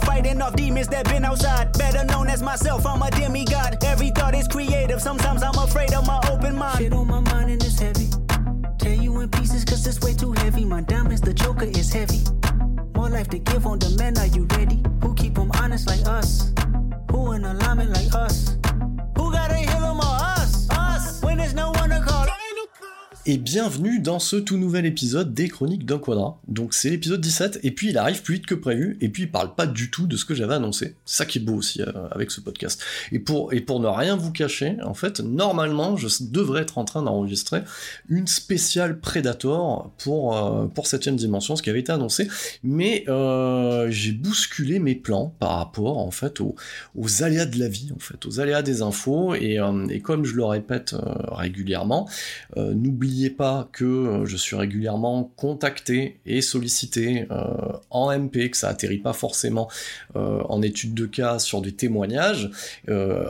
Fighting off demons that been outside. Better known as myself, I'm a demigod. Every thought is creative, sometimes I'm afraid of my open mind. Shit on my mind and it's heavy. Tear you in pieces cause it's way too heavy. My diamonds, the joker is heavy. More life to give on the men, are you ready? Who keep them honest like us? Who in alignment like us? Who gotta heal them or us? Us! When there's no. Et bienvenue dans ce tout nouvel épisode des Chroniques d'un Quadra. Donc c'est l'épisode 17, et puis il arrive plus vite que prévu, et puis il parle pas du tout de ce que j'avais annoncé. Ça qui est beau aussi euh, avec ce podcast. Et pour, et pour ne rien vous cacher, en fait, normalement, je devrais être en train d'enregistrer une spéciale Predator pour, euh, pour 7ème dimension, ce qui avait été annoncé, mais euh, j'ai bousculé mes plans par rapport, en fait, aux, aux aléas de la vie, en fait, aux aléas des infos, et, et comme je le répète régulièrement, euh, n'oubliez pas que euh, je suis régulièrement contacté et sollicité euh, en MP, que ça atterrit pas forcément euh, en étude de cas sur des témoignages. euh,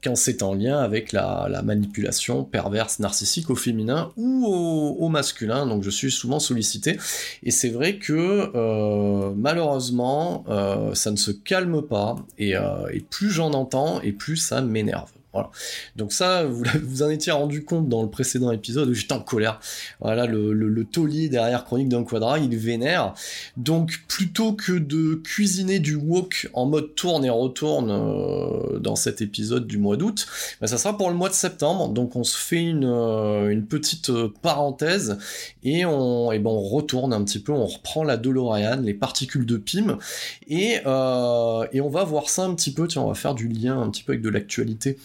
quand c'est en lien avec la, la manipulation perverse narcissique au féminin ou au, masculin, donc je suis souvent sollicité. Et c'est vrai que malheureusement, ça ne se calme pas, et plus j'en entends, et plus ça m'énerve. Donc ça, vous, en étiez rendu compte dans le précédent épisode où j'étais en colère. Voilà, le, le, taulier derrière Chronique d'un Quadra, il vénère. Donc plutôt que de cuisiner du wok en mode tourne et retourne euh, dans cet épisode du mois d'août, bah, ça sera pour le mois de septembre. Donc on se fait une, euh, petite euh, parenthèse et on, et ben on retourne un petit peu, on reprend la DeLorean, les particules de Pym, et, et on va voir ça un petit peu, tiens, on va faire du lien un petit peu avec de l'actualité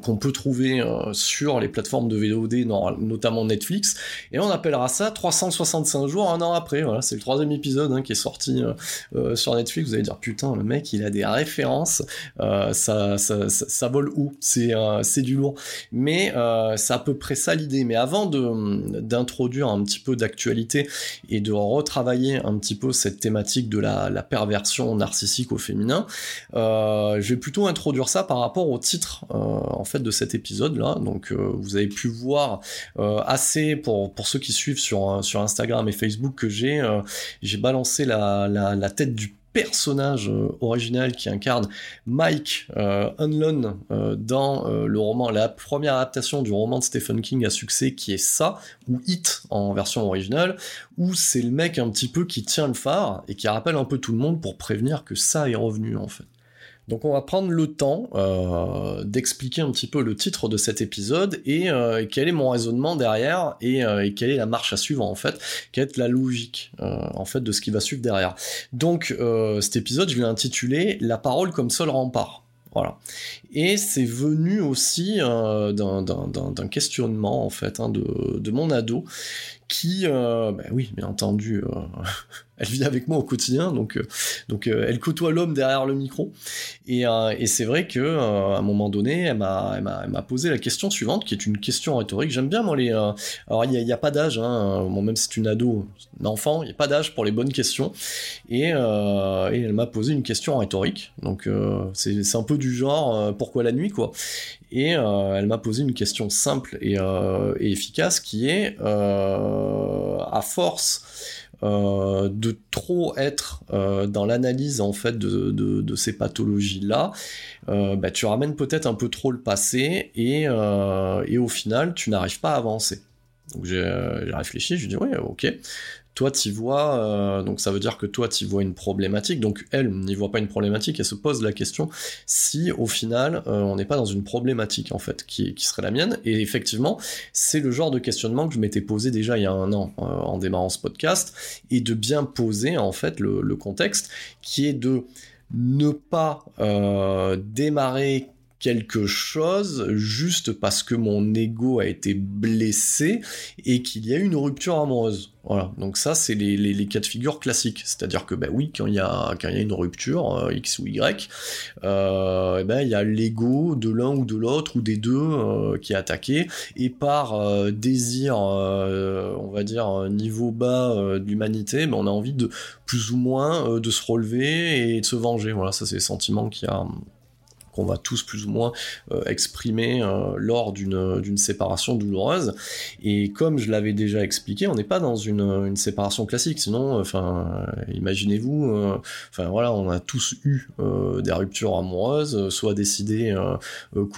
qu'on peut trouver euh, sur les plateformes de VOD, no- notamment Netflix, et on appellera ça 365 jours un an après. Voilà, c'est le troisième épisode hein, qui est sorti euh, euh, sur Netflix. Vous allez dire putain, le mec, il a des références, euh, ça, ça, ça, ça vole haut, c'est euh, c'est du lourd. Mais c'est à peu près ça l'idée. Mais avant de d'introduire un petit peu d'actualité et de retravailler un petit peu cette thématique de la, la perversion narcissique au féminin, je vais plutôt introduire ça par rapport au titre en fait de cet épisode là. Donc euh, vous avez pu voir euh, assez pour pour ceux qui suivent sur euh, sur Instagram et Facebook que j'ai j'ai balancé la, la tête du personnage original qui incarne Mike euh, Unlon dans le roman, la première adaptation du roman de Stephen King à succès qui est ça, ou It en version originale, où c'est le mec un petit peu qui tient le phare et qui rappelle un peu tout le monde pour prévenir que ça est revenu en fait. Donc on va prendre le temps euh, d'expliquer un petit peu le titre de cet épisode et euh, quel est mon raisonnement derrière et, euh, et quelle est la marche à suivre en fait, quelle est la logique en fait de ce qui va suivre derrière. Donc cet épisode je l'ai intitulé La parole comme seul rempart. Voilà. Et c'est venu aussi d'un- questionnement en fait hein, de, mon ado qui, bah oui, bien entendu, elle vit avec moi au quotidien, donc, euh, euh, elle côtoie l'homme derrière le micro. Et, euh, c'est vrai que à un moment donné, elle m'a, posé la question suivante, qui est une question rhétorique. J'aime bien moi les. alors il n'y a, pas d'âge, hein, bon, même si c'est une ado, un enfant, il n'y a pas d'âge pour les bonnes questions. Et, elle m'a posé une question rhétorique. Donc c'est, un peu du genre pourquoi la nuit quoi. Et elle m'a posé une question simple et efficace qui est à force euh, de trop être euh, dans l'analyse en fait de, ces pathologies là, euh, bah, tu ramènes peut-être un peu trop le passé et, au final tu n'arrives pas à avancer. Donc j'ai réfléchi, je dis ouais ok, toi t'y vois, euh, donc ça veut dire que toi t'y vois une problématique, donc elle n'y voit pas une problématique, elle se pose la question si au final euh, on n'est pas dans une problématique en fait qui, serait la mienne, et effectivement c'est le genre de questionnement que je m'étais posé déjà il y a un an euh, en démarrant ce podcast, et de bien poser en fait le, contexte qui est de ne pas démarrer quelque chose juste parce que mon ego a été blessé et qu'il y a eu une rupture amoureuse. Voilà, donc ça c'est les, les, les, cas de figure classiques, c'est-à-dire que ben oui, quand il y a y a une rupture euh, x ou y, euh, eh ben il y a l'ego de l'un ou de l'autre ou des deux euh, qui est attaqué et par désir, on va dire niveau bas euh, d'humanité, ben on a envie de plus ou moins de se relever et de se venger. Voilà, ça c'est le sentiment qui a qu'on va tous plus ou moins euh, exprimer euh, lors d'une, séparation douloureuse. Et comme je l'avais déjà expliqué, on n'est pas dans une, séparation classique, sinon, enfin, imaginez-vous, euh, enfin voilà, on a tous eu euh, des ruptures amoureuses, soit décidées euh,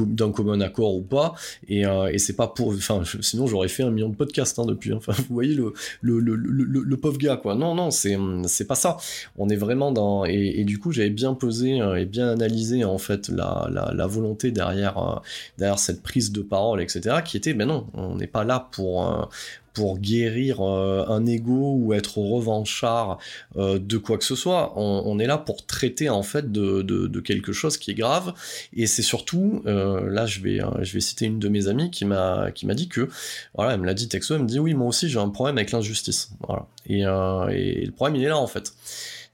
d'un commun accord ou pas, et, et c'est pas pour, enfin, sinon j'aurais fait un million de podcasts hein, depuis. Enfin, vous voyez le le, le, le, pauvre gars, quoi. Non, non, c'est pas ça. On est vraiment dans et, du coup j'avais bien pesé et bien analysé en fait la la, volonté derrière, euh, derrière cette prise de parole, etc., qui était, ben non, on n'est pas là pour, euh, pour guérir euh, un ego ou être revanchard de quoi que ce soit. On, est là pour traiter en fait de, de, quelque chose qui est grave. Et c'est surtout, là je vais, je vais citer une de mes amies qui m'a qui m'a dit que, voilà, elle me l'a dit texto, elle me dit oui moi aussi j'ai un problème avec l'injustice. Voilà. Et, et le problème il est là en fait.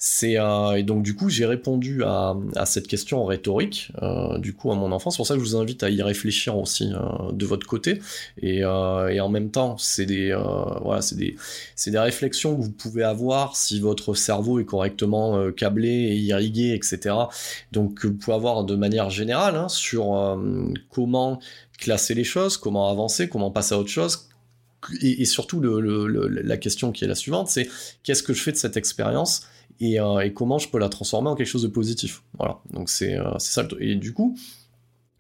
C'est euh, et donc du coup j'ai répondu à, à, cette question rhétorique euh, du coup à mon enfant. C'est pour ça que je vous invite à y réfléchir aussi euh, de votre côté et, euh, et en même temps c'est des euh, voilà c'est des c'est des réflexions que vous pouvez avoir si votre cerveau est correctement euh, câblé et irrigué etc. Donc que vous pouvez avoir de manière générale hein, sur comment classer les choses, comment avancer, comment passer à autre chose et, et surtout le, le, le, la question qui est la suivante, c'est qu'est-ce que je fais de cette expérience et, euh, et, comment je peux la transformer en quelque chose de positif. Voilà, donc c'est euh, ça. Et du coup,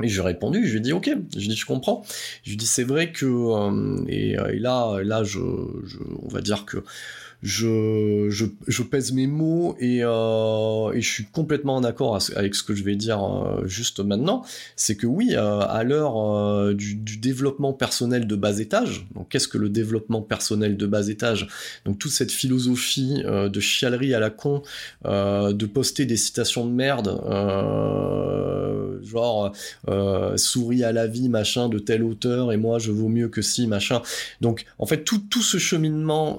et j'ai répondu, je lui ai dit ok, je lui ai dit je comprends. Je lui ai dit c'est vrai que euh, et, là là je, je, on va dire que je, je, je, pèse mes mots et, euh, et je suis complètement en accord avec ce que je vais dire euh, juste maintenant. C'est que oui, euh, à l'heure euh, du, du, développement personnel de bas étage, donc qu'est-ce que le développement personnel de bas étage? Donc toute cette philosophie euh, de chialerie à la con, euh, de poster des citations de merde, genre souris à la vie, machin, de tel auteur, et moi je vaux mieux que si, machin. Donc en fait tout, tout ce cheminement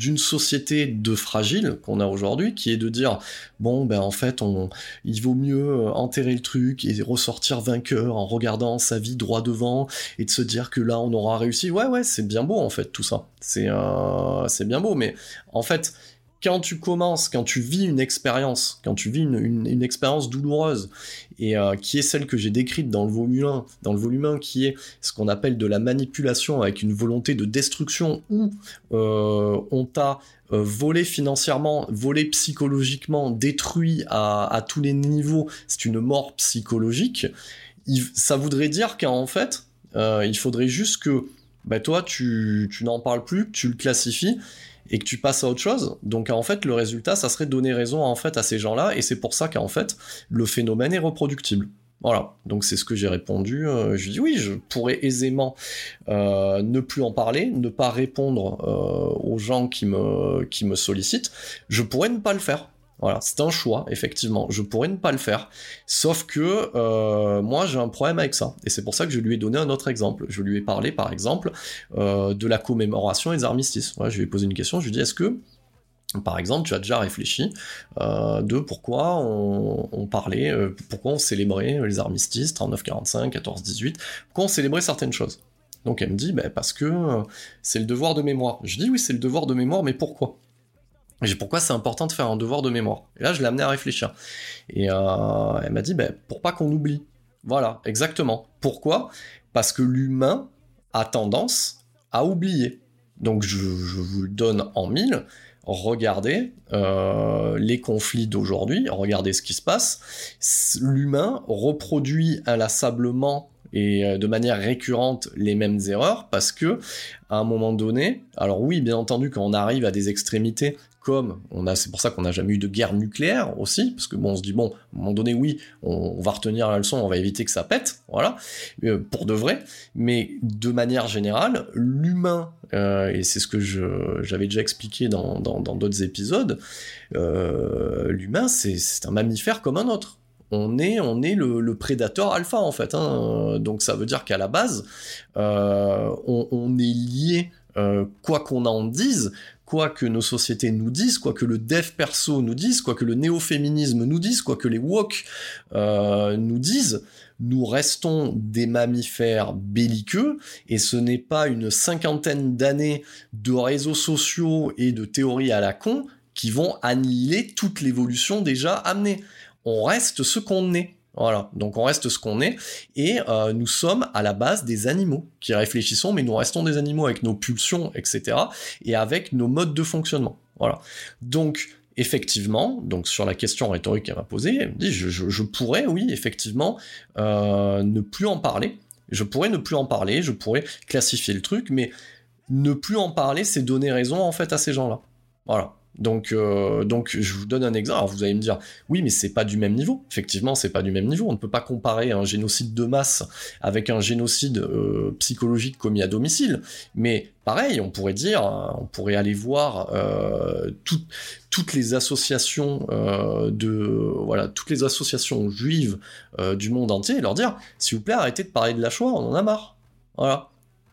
d'une société de fragile qu'on a aujourd'hui, qui est de dire bon ben en fait on, il vaut mieux enterrer le truc et ressortir vainqueur en regardant sa vie droit devant et de se dire que là on aura réussi. Ouais ouais c'est bien beau en fait tout ça, c'est euh, c'est bien beau, mais en fait quand tu commences, quand tu vis une expérience, quand tu vis une, expérience douloureuse, et euh, qui est celle que j'ai décrite dans le volume 1, dans le volume 1, qui est ce qu'on appelle de la manipulation avec une volonté de destruction, où euh, on t'a euh, volé financièrement, volé psychologiquement, détruit à, tous les niveaux, c'est une mort psychologique, ça voudrait dire qu'en fait, il faudrait juste que bah, toi, tu, tu n'en parles plus, que tu le classifies, et que tu passes à autre chose. Donc en fait, le résultat, ça serait donner raison en fait à ces gens-là, et c'est pour ça qu'en fait, le phénomène est reproductible. Voilà, donc c'est ce que j'ai répondu. Euh, je dis oui, je pourrais aisément euh, ne plus en parler, ne pas répondre euh, aux gens qui me, qui me sollicitent. Je pourrais ne pas le faire. Voilà, c'est un choix, effectivement. Je pourrais ne pas le faire. Sauf que euh, moi, j'ai un problème avec ça. Et c'est pour ça que je lui ai donné un autre exemple. Je lui ai parlé, par exemple, euh, de la commémoration des armistices. je lui ai posé une question, je lui ai dit, est-ce que par exemple, tu as déjà réfléchi euh, de pourquoi on, parlait, pourquoi on célébrait les armistices 39-45, 14-18, pourquoi on célébrait certaines choses? Donc elle me dit, bah, parce que c'est le devoir de mémoire. Je dis oui, c'est le devoir de mémoire, mais pourquoi? Pourquoi c'est important de faire un devoir de mémoire. Et là, je l'ai amené à réfléchir. Et euh, elle m'a dit, ben, pour pas qu'on oublie. Voilà, exactement. Pourquoi? Parce que l'humain a tendance à oublier. Donc je, vous le donne en mille. Regardez euh, les conflits d'aujourd'hui, regardez ce qui se passe. L'humain reproduit inlassablement et euh, de manière récurrente les mêmes erreurs parce que à un moment donné, alors oui, bien entendu, quand on arrive à des extrémités, comme on a, c'est pour ça qu'on n'a jamais eu de guerre nucléaire aussi, parce que bon, on se dit bon, à un moment donné, oui, on, va retenir la leçon, on va éviter que ça pète, voilà, euh, pour de vrai. Mais de manière générale, l'humain, euh, et c'est ce que j'avais déjà expliqué dans d'autres épisodes, euh, l'humain, c'est un mammifère comme un autre. On est, on est le, prédateur alpha en fait. Hein. Donc ça veut dire qu'à la base, on, est lié quoi qu'on en dise, quoi que nos sociétés nous disent, quoi que le dev perso nous dise, quoi que le néo-féminisme nous dise, quoi que les woke euh, nous disent, nous restons des mammifères belliqueux et ce n'est pas une cinquantaine d'années de réseaux sociaux et de théories à la con qui vont annihiler toute l'évolution déjà amenée. On reste ce qu'on est. Voilà, donc on reste ce qu'on est, et euh, nous sommes à la base des animaux qui réfléchissons, mais nous restons des animaux avec nos pulsions, etc., et avec nos modes de fonctionnement. Voilà. Donc, effectivement, donc sur la question rhétorique qu'elle m'a posée, elle me dit, je, pourrais, oui, effectivement, euh, ne plus en parler. Je pourrais ne plus en parler, je pourrais classifier le truc, mais ne plus en parler, c'est donner raison en fait à ces gens-là. Voilà. Donc, euh, donc, je vous donne un exemple. Vous allez me dire, oui, mais c'est pas du même niveau. Effectivement, c'est pas du même niveau. On ne peut pas comparer un génocide de masse avec un génocide euh, psychologique commis à domicile. Mais pareil, on pourrait dire, on pourrait aller voir euh, toutes les associations toutes les associations juives du monde entier et leur dire, s'il vous plaît, arrêtez de parler de la Shoah, on en a marre. Voilà.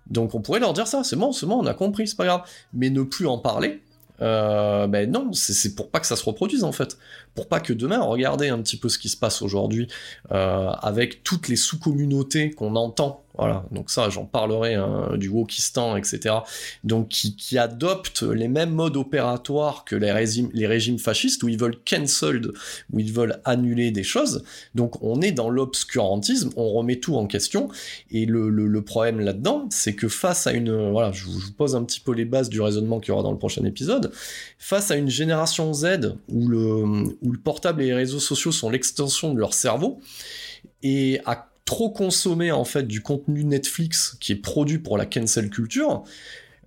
Donc, on pourrait leur dire ça. C'est bon, c'est bon, on a compris, c'est pas grave. Mais ne plus en parler euh, ben non, c'est pour pas que ça se reproduise en fait. Pour pas que demain, regardez un petit peu ce qui se passe aujourd'hui euh, avec toutes les sous-communautés qu'on entend voilà, donc ça, j'en parlerai hein, du Wokistan, etc. Donc qui, qui adoptent les mêmes modes opératoires que les régimes, fascistes où ils veulent cancel, où ils veulent annuler des choses. Donc on est dans l'obscurantisme, on remet tout en question. Et le, le, problème là-dedans, c'est que face à une, voilà, je vous, pose un petit peu les bases du raisonnement qu'il y aura dans le prochain épisode. Face à une génération Z où le, où le portable et les réseaux sociaux sont l'extension de leur cerveau et à trop consommer en fait du contenu Netflix qui est produit pour la cancel culture,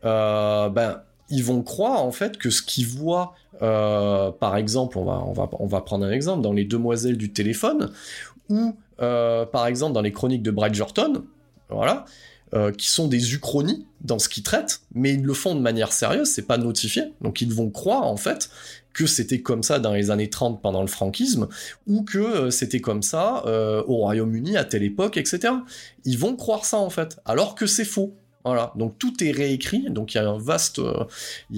euh, ben ils vont croire en fait que ce qu'ils voient, euh, par exemple, on va, on, va, on va prendre un exemple dans les Demoiselles du téléphone, ou euh, par exemple dans les chroniques de Bridgerton, voilà, qui sont des uchronies dans ce qu'ils traitent, mais ils le font de manière sérieuse, c'est pas notifié, donc ils vont croire en fait que c'était comme ça dans les années 30 pendant le franquisme, ou que euh, c'était comme ça euh, au Royaume-Uni à telle époque, etc. Ils vont croire ça en fait, alors que c'est faux. Voilà, donc tout est réécrit, donc il y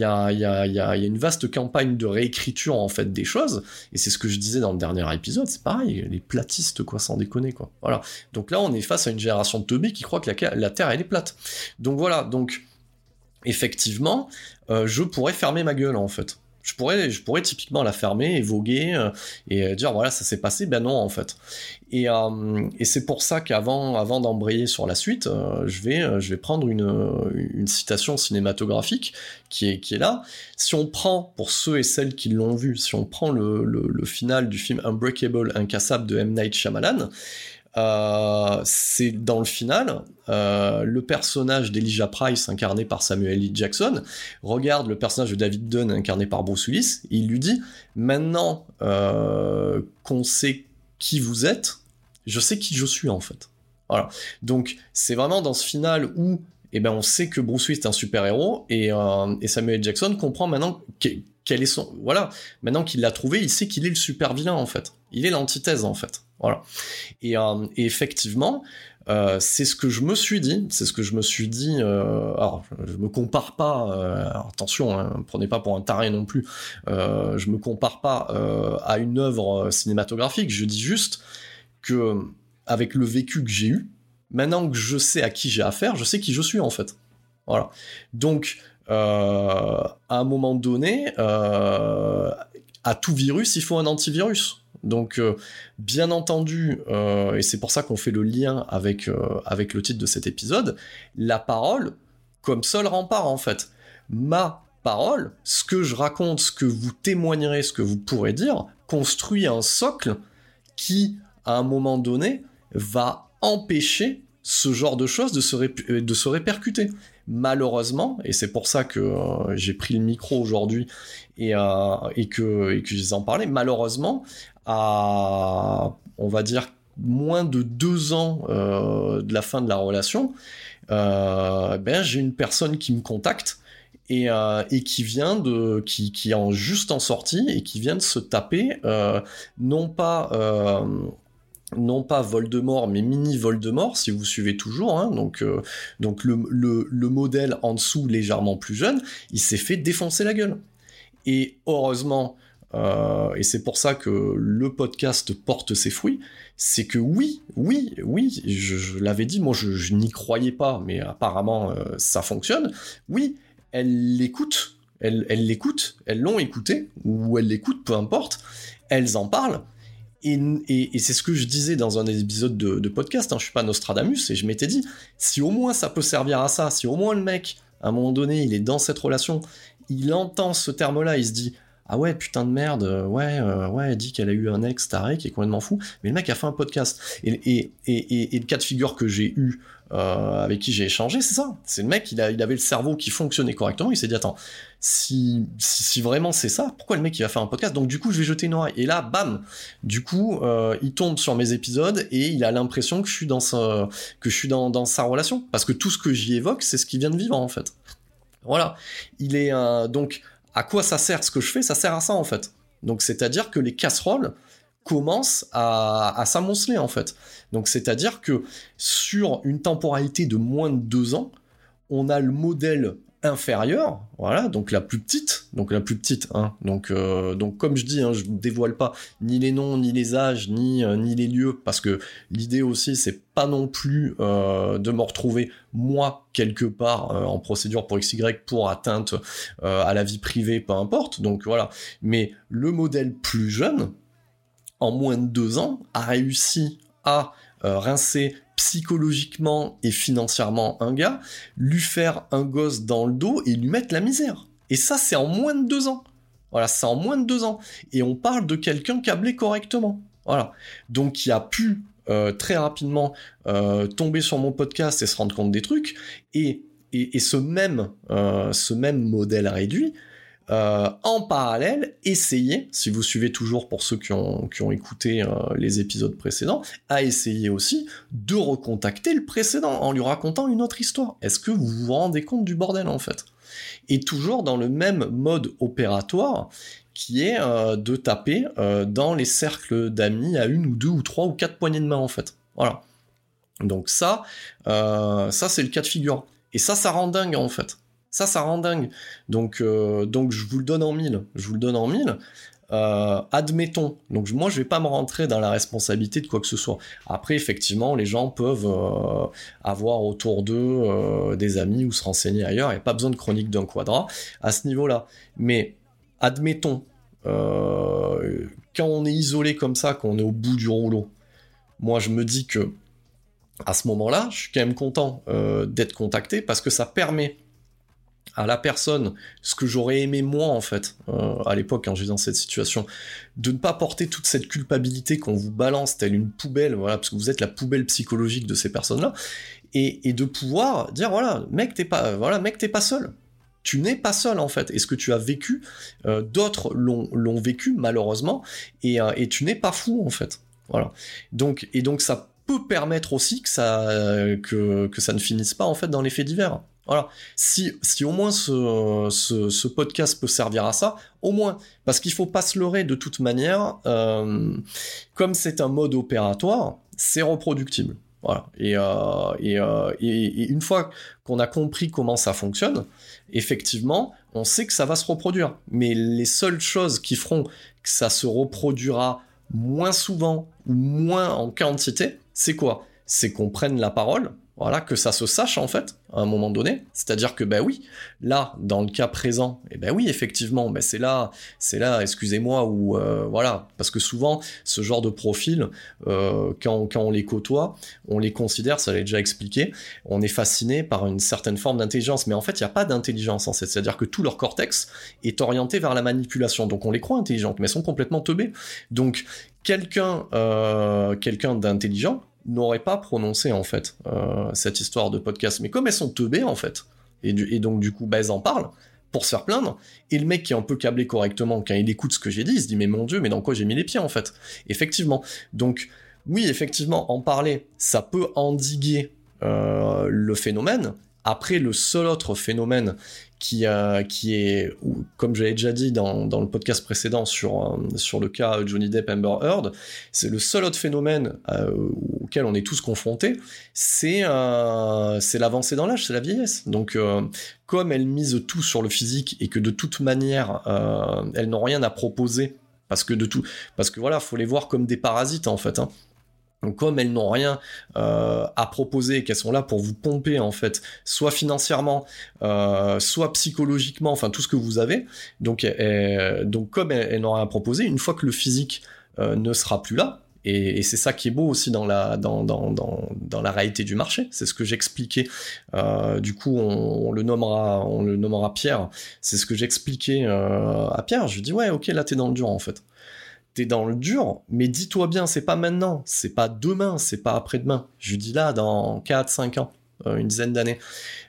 a euh, une vaste campagne de réécriture en fait des choses, et c'est ce que je disais dans le dernier épisode, c'est pareil, les platistes quoi, sans déconner quoi. Voilà, donc là on est face à une génération de teubés qui croit que la, la Terre elle est plate. Donc voilà, donc effectivement, je pourrais fermer ma gueule en fait je pourrais, je pourrais typiquement la fermer et voguer euh, et euh, dire voilà ça s'est passé, ben non en fait. Et, euh, c'est pour ça qu'avant, avant d'embrayer sur la suite, je vais, je vais prendre une, citation cinématographique qui est, qui est là. Si on prend pour ceux et celles qui l'ont vu, si on prend le final du film Unbreakable, incassable de M Night Shyamalan, euh, c'est dans le final, euh, le personnage d'Elijah Price, incarné par Samuel L. Jackson, regarde le personnage de David Dunn, incarné par Bruce Willis, et il lui dit Maintenant euh, qu'on sait qui vous êtes, je sais qui je suis en fait. Voilà. Donc c'est vraiment dans ce final où eh ben, on sait que Bruce Willis est un super héros et, et Samuel. Jackson comprend maintenant quel est son, voilà. Maintenant qu'il l'a trouvé, il sait qu'il est le super vilain en fait. Il est l'antithèse en fait. Euh, et effectivement, euh, c'est ce que je me suis dit, c'est ce que je me suis dit. Euh, alors, je me compare pas. Euh, attention, hein, prenez pas pour un taré non plus. Je me compare pas à une œuvre cinématographique. Je dis juste que avec le vécu que j'ai eu, maintenant que je sais à qui j'ai affaire, je sais qui je suis en fait. Voilà. Donc, à un moment donné, à tout virus, il faut un antivirus. Donc, euh, bien entendu, euh, et c'est pour ça qu'on fait le lien avec, euh, avec le titre de cet épisode, la parole comme seul rempart en fait. Ma parole, ce que je raconte, ce que vous témoignerez, ce que vous pourrez dire, construit un socle qui, à un moment donné, va empêcher ce genre de choses de se, de se répercuter. Malheureusement, et c'est pour ça que j'ai pris le micro aujourd'hui et, et, que, et que en parler, malheureusement, à, on va dire, moins de deux ans euh, de la fin de la relation, euh, ben, j'ai une personne qui me contacte et, euh, qui vient de qui, qui est en, juste en sortie et qui vient de se taper non pas non pas Voldemort, mais mini Voldemort, si vous suivez toujours. Hein, donc, donc le, le, le, modèle en dessous, légèrement plus jeune, il s'est fait défoncer la gueule. Et heureusement, euh, et c'est pour ça que le podcast porte ses fruits, c'est que oui, oui, oui, je, l'avais dit, moi je, n'y croyais pas, mais apparemment euh, ça fonctionne. Oui, elles l'écoutent, elles l'écoutent, elles l'ont écouté, ou elles l'écoutent, peu importe, elles en parlent. Et, c'est ce que je disais dans un épisode de, podcast, hein, je suis pas Nostradamus, et je m'étais dit, si au moins ça peut servir à ça, si au moins le mec, à un moment donné, il est dans cette relation, il entend ce terme-là, il se dit, ah ouais, putain de merde, euh, ouais, euh, ouais, elle dit qu'elle a eu un ex taré qui est complètement fou, mais le mec a fait un podcast. Et, et, le cas de figure que j'ai eu, euh, avec qui j'ai échangé, c'est ça. C'est le mec, il avait le cerveau qui fonctionnait correctement, il s'est dit, attends, si, vraiment c'est ça, pourquoi le mec il va faire un podcast? Donc du coup, je vais jeter une oreille. Et là, bam, du coup, il tombe sur mes épisodes et il a l'impression que je suis dans sa, que je suis dans, dans sa relation, parce que tout ce que j'y évoque, c'est ce qu'il vient de vivre en fait. Voilà. Il est donc à quoi ça sert ce que je fais? Ça sert à ça en fait. Donc c'est-à-dire que les casseroles commencent à, à s'amonceler en fait. Donc c'est-à-dire que sur une temporalité de moins de deux ans, on a le modèle inférieure, voilà, donc la plus petite, donc la plus petite, hein, donc euh, donc comme je dis, hein, je ne dévoile pas ni les noms, ni les âges, ni euh, ni les lieux, parce que l'idée aussi c'est pas non plus euh, de me retrouver moi quelque part en procédure pour XY pour atteinte à la vie privée, peu importe, donc voilà, mais le modèle plus jeune, en moins de deux ans, a réussi à rincer psychologiquement et financièrement un gars, lui faire un gosse dans le dos et lui mettre la misère. Et ça, c'est en moins de deux ans. Voilà, c'est en moins de deux ans. Et on parle de quelqu'un câblé correctement. Voilà. Donc, il a pu euh, très rapidement euh, tomber sur mon podcast et se rendre compte des trucs. Et, et, ce, même, euh, ce même modèle réduit, euh, en parallèle, essayez, si vous suivez toujours pour ceux qui ont, écouté euh, les épisodes précédents, à essayer aussi de recontacter le précédent en lui racontant une autre histoire. Est-ce que vous vous rendez compte du bordel en fait? Et toujours dans le même mode opératoire qui est euh, de taper dans les cercles d'amis à une ou deux ou trois ou quatre poignées de main en fait. Voilà. Donc ça, ça c'est le cas de figure. Et ça, ça rend dingue en fait. Ça, ça rend dingue. Donc, euh, donc je vous le donne en mille. Je vous le donne en mille. Euh, admettons, donc moi je vais pas me rentrer dans la responsabilité de quoi que ce soit. Après, effectivement, les gens peuvent euh, avoir autour d'eux des amis ou se renseigner ailleurs. Il n'y a pas besoin de chronique d'un quadrat à ce niveau-là. Mais admettons, quand on est isolé comme ça, qu'on est au bout du rouleau, moi je me dis que à ce moment-là, je suis quand même content d'être contacté parce que ça permet à la personne ce que j'aurais aimé moi en fait euh, à l'époque quand j'étais dans cette situation de ne pas porter toute cette culpabilité qu'on vous balance telle une poubelle voilà parce que vous êtes la poubelle psychologique de ces personnes là et, de pouvoir dire voilà mec t'es pas voilà mec t'es pas seul. Tu n'es pas seul en fait. Et ce que tu as vécu euh, d'autres l'ont vécu malheureusement et, euh, et tu n'es pas fou en fait. Voilà. Donc et donc ça peut permettre aussi que ça que, que ça ne finisse pas en fait dans les faits divers Voilà. Si, si au moins ce, podcast peut servir à ça, au moins, parce qu'il faut pas se leurrer de toute manière, euh, comme c'est un mode opératoire, c'est reproductible. Voilà. Euh, euh, et, et, une fois qu'on a compris comment ça fonctionne, effectivement, on sait que ça va se reproduire. Mais les seules choses qui feront que ça se reproduira moins souvent ou moins en quantité, c'est quoi? C'est qu'on prenne la parole, voilà, que ça se sache en fait, à un moment donné. C'est-à-dire que, ben oui, là, dans le cas présent, et eh ben oui, effectivement, ben c'est là, c'est là, excusez-moi, ou euh, voilà, parce que souvent, ce genre de profil, euh, quand, quand on les côtoie, on les considère, ça l'a déjà expliqué, on est fasciné par une certaine forme d'intelligence, mais en fait, il n'y a pas d'intelligence en fait, c'est-à-dire que tout leur cortex est orienté vers la manipulation, donc on les croit intelligentes, mais elles sont complètement teubées. Donc, quelqu'un euh, quelqu'un d'intelligent, n'aurait pas prononcé en fait euh, cette histoire de podcast. Mais comme elles sont teubées en fait, et, donc du coup bah, elles en parlent pour se faire plaindre, et le mec qui est un peu câblé correctement, quand il écoute ce que j'ai dit, il se dit mais mon dieu, mais dans quoi j'ai mis les pieds en fait? Effectivement. Donc oui, effectivement, en parler, ça peut endiguer euh, le phénomène. Après, le seul autre phénomène qui, est, comme j'avais déjà dit dans, le podcast précédent sur, euh, sur le cas Johnny Depp Amber Heard, c'est le seul autre phénomène euh, auquel on est tous confrontés, c'est euh, l'avancée dans l'âge, c'est la vieillesse. Donc, euh, comme elles misent tout sur le physique et que de toute manière, elles n'ont rien à proposer, parce que de tout, parce que voilà, faut les voir comme des parasites en fait. Hein. Donc comme elles n'ont rien euh, à proposer, qu'elles sont là pour vous pomper en fait, soit financièrement, euh, soit psychologiquement, enfin tout ce que vous avez. Donc, donc comme elles, elles n'ont rien à proposer, une fois que le physique euh, ne sera plus là, et, c'est ça qui est beau aussi dans la, dans, dans, dans, dans la réalité du marché. C'est ce que j'expliquais. Du coup, on, le nommera, on le nommera Pierre. C'est ce que j'expliquais à Pierre. Je lui dis ouais, ok, là t'es dans le dur en fait t'es dans le dur, mais dis-toi bien, c'est pas maintenant, c'est pas demain, c'est pas après-demain. Je dis là, dans 4, 5 ans, euh, une dizaine d'années.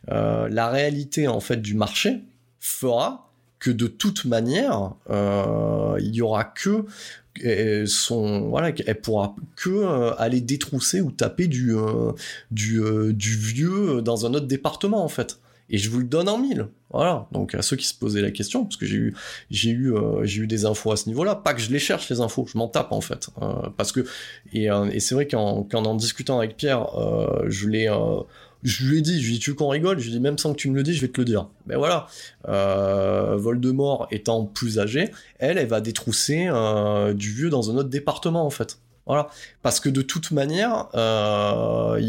Euh, la réalité, en fait, du marché fera que de toute manière, euh, il y aura que son voilà elle pourra que aller détrousser ou taper du du vieux dans un autre département en fait et je vous le donne en mille. Voilà. Donc à ceux qui se posaient la question, parce que j'ai eu j'ai eu euh, j'ai eu des infos à ce niveau-là, pas que je les cherche les infos, je m'en tape en fait, euh, parce que et, euh, c'est vrai qu'en en discutant avec Pierre, je l'ai je lui ai dit, je lui ai dit, tu veux qu'on rigole? Je lui ai dit, même sans que tu me le dises, je vais te le dire. Mais voilà, Voldemort étant plus âgée, elle, elle va détrousser du vieux dans un autre département, en fait. Voilà. Parce que de toute manière, euh,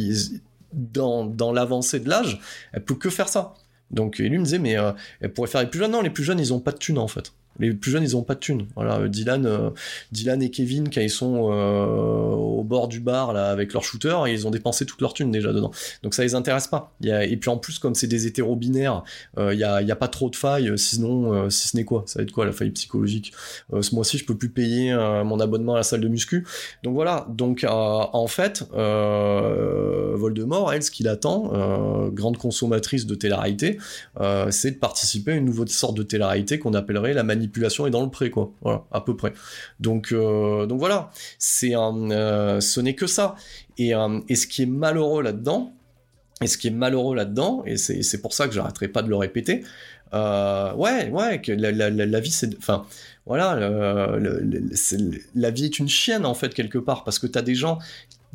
dans, dans l'avancée de l'âge, elle peut que faire ça. Donc lui me disait, mais euh, elle pourrait faire les plus jeunes. Non, les plus jeunes, ils ont pas de thunes, en fait. Les plus jeunes, ils ont pas de thunes. Voilà, Dylan, euh, Dylan et Kevin, quand ils sont euh, au bord du bar là avec leur shooter, ils ont dépensé toute leur thune déjà dedans. Donc ça les intéresse pas. Et puis en plus, comme c'est des hétéros binaires, euh, il y a, y a pas trop de failles. Sinon, si ce n'est quoi, ça va être quoi la faille psychologique? Ce mois-ci, je peux plus payer mon abonnement à la salle de muscu. Donc voilà. Donc en fait, Voldemort, elle, ce qu'il attend, grande consommatrice de télé-réalité, c'est de participer à une nouvelle sorte de télé-réalité qu'on appellerait la manipulation manipulation est dans le pré, quoi. Voilà, à peu près. Donc, euh, donc voilà, c'est un, euh, ce n'est que ça. Et, euh, et ce qui est malheureux là-dedans, et ce qui est malheureux là-dedans, et c'est pour ça que j'arrêterai pas de le répéter, ouais, ouais, que la, la, la, vie c'est, enfin, voilà, le, la vie est une chienne en fait quelque part parce que t'as des gens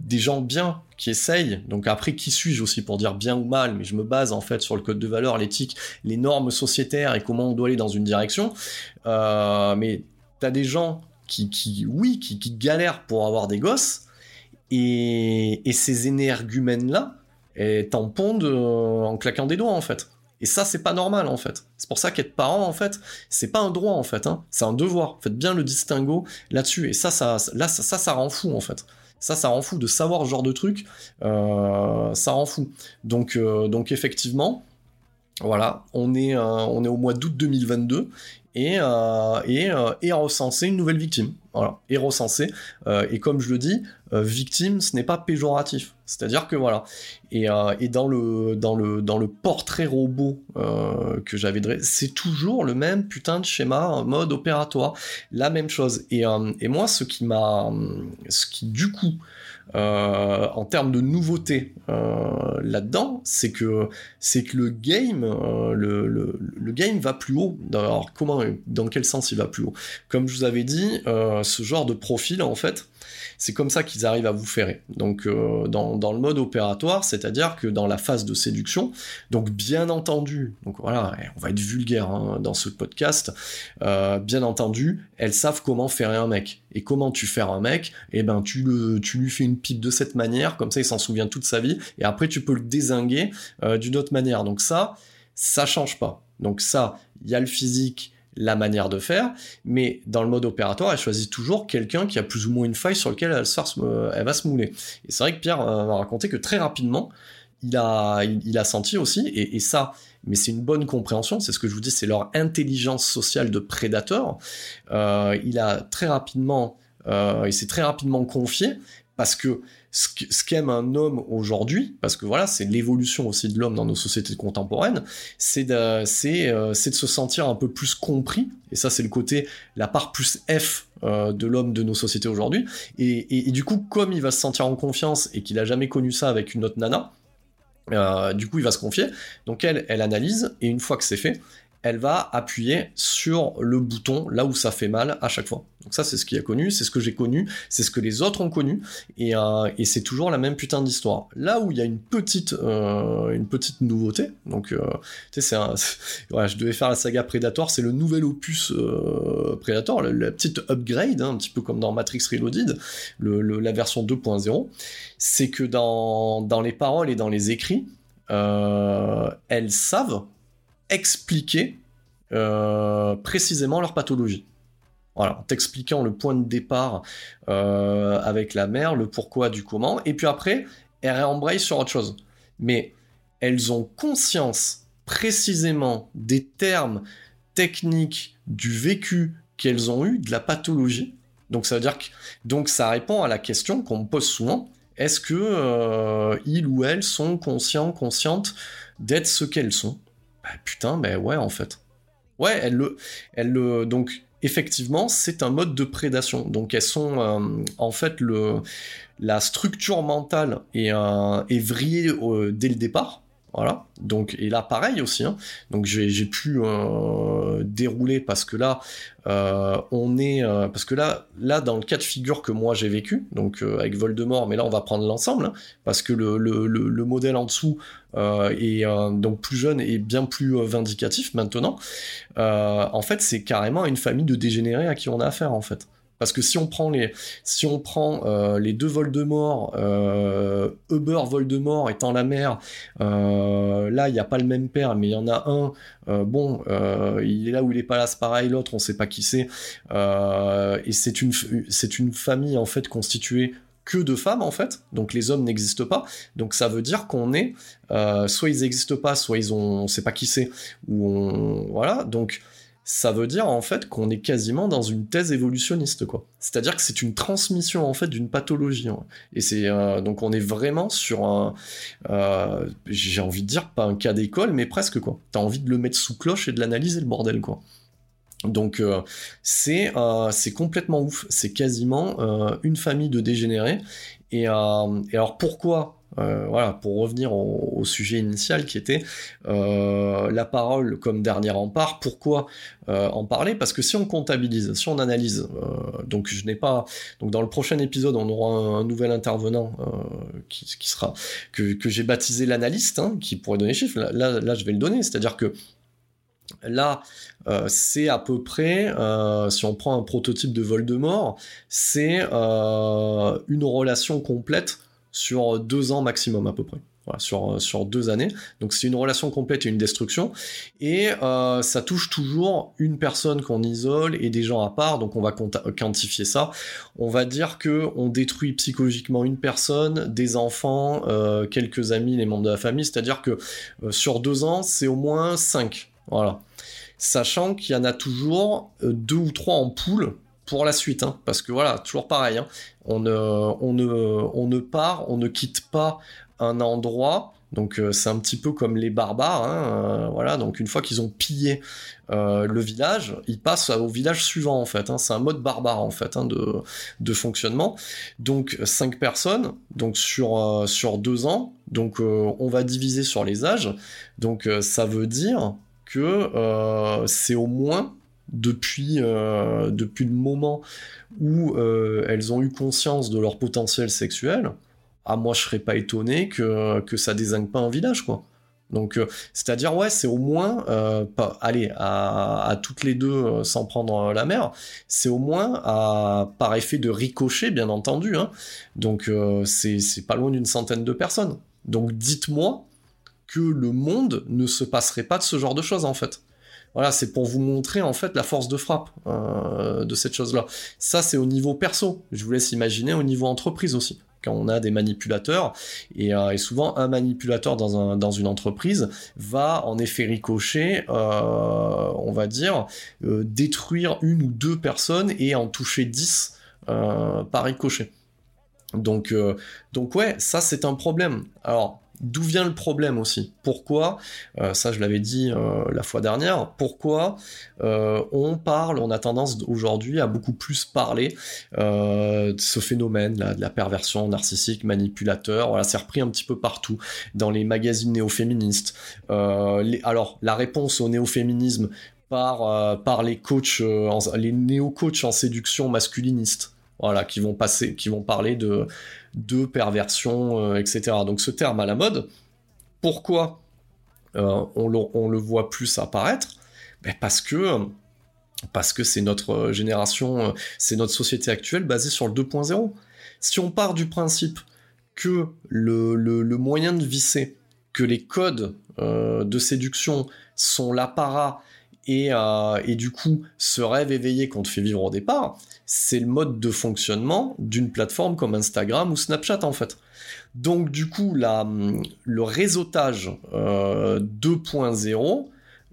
des gens bien qui essayent. Donc après, qui suis-je aussi pour dire bien ou mal Mais je me base en fait sur le code de valeur, l'éthique, les normes sociétaires et comment on doit aller dans une direction. Euh, mais t'as des gens qui, qui oui, qui, galèrent pour avoir des gosses et, et ces énergumènes-là t'en pondent euh, en claquant des doigts en fait. Et ça, c'est pas normal en fait. C'est pour ça qu'être parent en fait, c'est pas un droit en fait, hein. c'est un devoir. Faites bien le distinguo là-dessus. Et ça, ça, là, ça, ça, ça rend fou en fait. Ça, ça rend fou de savoir ce genre de truc. Euh, ça rend fou. Donc, euh, donc effectivement, voilà, on est, euh, on est au mois d'août 2022 et, et, et recenser une nouvelle victime. Voilà, et recenser. et comme je le dis, victime, ce n'est pas péjoratif. C'est-à-dire que voilà. Et, euh, et, dans, le, dans, le, dans le portrait robot euh, que j'avais dressé, c'est toujours le même putain de schéma mode opératoire. La même chose. Euh, et moi, ce qui m'a. Ce qui, du coup, euh, en termes de nouveauté euh, là-dedans, c'est que c'est que le game, euh, le, le, game va plus haut. Alors comment, dans quel sens il va plus haut? Comme je vous avais dit, ce genre de profil en fait, c'est comme ça qu'ils arrivent à vous ferrer. Donc euh, dans, dans, le mode opératoire, c'est-à-dire que dans la phase de séduction, donc bien entendu, donc voilà, on va être vulgaire hein, dans ce podcast, euh, bien entendu, elles savent comment faire un mec. Et comment tu fais un mec? Eh ben tu le, tu lui fais une pipe de cette manière, comme ça il s'en souvient toute sa vie, et après tu peux le désinguer euh, d'une autre manière. Donc ça, ça change pas. Donc ça, il y a le physique, la manière de faire, mais dans le mode opératoire, elle choisit toujours quelqu'un qui a plus ou moins une faille sur laquelle elle, elle va se mouler. Et c'est vrai que Pierre euh, m'a raconté que très rapidement, il a, il, a senti aussi, et, ça, mais c'est une bonne compréhension, c'est ce que je vous dis, c'est leur intelligence sociale de prédateur. Euh, il a très rapidement, euh, il s'est très rapidement confié parce que ce qu'aime un homme aujourd'hui, parce que voilà, c'est l'évolution aussi de l'homme dans nos sociétés contemporaines, c'est de, euh, se sentir un peu plus compris, et ça c'est le côté, la part plus F euh, de l'homme de nos sociétés aujourd'hui, et, du coup, comme il va se sentir en confiance et qu'il a jamais connu ça avec une autre nana, euh, du coup, il va se confier. Donc elle, elle analyse, et une fois que c'est fait, elle va appuyer sur le bouton là où ça fait mal à chaque fois. Donc ça, c'est ce qu'il a connu, c'est ce que j'ai connu, c'est ce que les autres ont connu, et, euh, c'est toujours la même putain d'histoire. Là où il y a une petite, euh, une petite nouveauté, donc euh, tu sais, c'est un, je devais faire la saga Predator, c'est le nouvel opus Predator, la, petite upgrade, hein, un petit peu comme dans Matrix Reloaded, la version 2.0, c'est que dans, dans les paroles et dans les écrits, elles savent expliquer euh, précisément leur pathologie. Voilà, en t'expliquant le point de départ euh, avec la mère, le pourquoi du comment, et puis après, elles réembrayent sur autre chose. Mais elles ont conscience précisément des termes techniques du vécu qu'elles ont eu, de la pathologie. Donc ça veut dire que donc ça répond à la question qu'on me pose souvent est-ce que euh, ils ou elles sont conscients, conscientes d'être ce qu'elles sont? Bah, putain, mais ouais, en fait. Ouais, elle le, elle le, donc effectivement, c'est un mode de prédation. Donc elles sont euh, en fait le, la structure mentale est, est vrillée euh, dès le départ. Voilà. Donc et là pareil aussi. Hein. Donc j'ai pu euh, dérouler parce que là euh, on est euh, parce que là là dans le cas de figure que moi j'ai vécu donc avec Voldemort, mais là on va prendre l'ensemble hein, parce que le, le, le, modèle en dessous est donc plus jeune et bien plus vindicatif maintenant. en fait c'est carrément une famille de dégénérés à qui on a affaire en fait. Parce que si on prend les, si on prend euh, les deux Voldemort, euh, Uber Voldemort étant la mère, euh, là il n'y a pas le même père, mais il y en a un. Euh, bon, il est là où il est pas là, c'est pareil. L'autre, on sait pas qui c'est. et c'est une, c'est une famille en fait constituée que de femmes en fait, donc les hommes n'existent pas, donc ça veut dire qu'on est, soit ils n'existent pas, soit ils ont, on sait pas qui c'est, ou voilà, donc ça veut dire en fait qu'on est quasiment dans une thèse évolutionniste quoi. C'est-à-dire que c'est une transmission en fait d'une pathologie. Hein. Et c'est euh, donc on est vraiment sur un, euh, j'ai envie de dire pas un cas d'école, mais presque quoi. T'as envie de le mettre sous cloche et de l'analyser le bordel quoi. Donc euh, c'est c'est complètement ouf. C'est quasiment une famille de dégénérés. Et, et alors pourquoi euh, voilà, pour revenir au, sujet initial qui était euh, la parole comme dernier rempart. Pourquoi euh, en parler? Parce que si on comptabilise, si on analyse, donc je n'ai pas, donc dans le prochain épisode, on aura un, nouvel intervenant qui, sera que, j'ai baptisé l'analyste, hein, qui pourrait donner chiffres. Là, là, je vais le donner, c'est-à-dire que Là, c'est à peu près, si on prend un prototype de Voldemort, c'est une relation complète sur deux ans maximum à peu près. Voilà, sur, sur deux années. Donc c'est une relation complète et une destruction. Et euh, ça touche toujours une personne qu'on isole et des gens à part. Donc on va quantifier ça. On va dire que on détruit psychologiquement une personne, des enfants, euh, quelques amis, les membres de la famille. C'est-à-dire que euh, sur deux ans, c'est au moins cinq. Voilà. Sachant qu'il y en a toujours deux ou trois en poule pour la suite, hein, parce que voilà, toujours pareil, hein, on, ne, on, ne, part, on ne quitte pas un endroit. Donc euh, c'est un petit peu comme les barbares, hein, euh, voilà. Donc une fois qu'ils ont pillé euh, le village, ils passent au village suivant en fait. C'est un mode barbare en fait de, de fonctionnement. Donc cinq personnes, donc sur sur deux ans. Donc on va diviser sur les âges. Donc ça veut dire que c'est au moins depuis, depuis le moment où elles ont eu conscience de leur potentiel sexuel, ah moi je serais pas étonné que, que ça désigne pas un village quoi. Donc euh, c'est-à-dire ouais c'est au moins euh, pas allez à, toutes les deux euh, sans prendre la mer, c'est au moins à, par effet de ricochet bien entendu hein. Donc c'est pas loin d'une centaine de personnes. Donc dites-moi que le monde ne se passerait pas de ce genre de choses en fait. Voilà, c'est pour vous montrer en fait la force de frappe de cette chose-là. Ça, c'est au niveau perso. Je vous laisse imaginer au niveau entreprise aussi quand on a des manipulateurs. Et, euh, souvent, un manipulateur dans, une entreprise va en effet ricocher, euh, on va dire, euh, détruire une ou deux personnes et en toucher dix par ricochet. Donc, donc ouais, ça c'est un problème. Alors, D'où vient le problème aussi? Pourquoi, euh, ça je l'avais dit euh, la fois dernière, pourquoi euh, on parle, on a tendance aujourd'hui à beaucoup plus parler de ce phénomène de la perversion narcissique, manipulateur, voilà, c'est repris un petit peu partout, dans les magazines néo-féministes. alors, la réponse au néo-féminisme par, par les coachs, les néo-coachs en séduction masculiniste. Voilà, qui vont passer, qui vont parler de, de perversion, euh, etc. Donc ce terme à la mode, pourquoi euh, on, le, voit plus apparaître? Ben Parce que parce que c'est notre génération, c'est notre société actuelle basée sur le 2.0. Si on part du principe que le, moyen de visser, que les codes euh, de séduction sont l'apparat et, et, du coup ce rêve éveillé qu'on te fait vivre au départ, c'est le mode de fonctionnement d'une plateforme comme Instagram ou Snapchat en fait. Donc du coup, le réseautage 2.0 euh,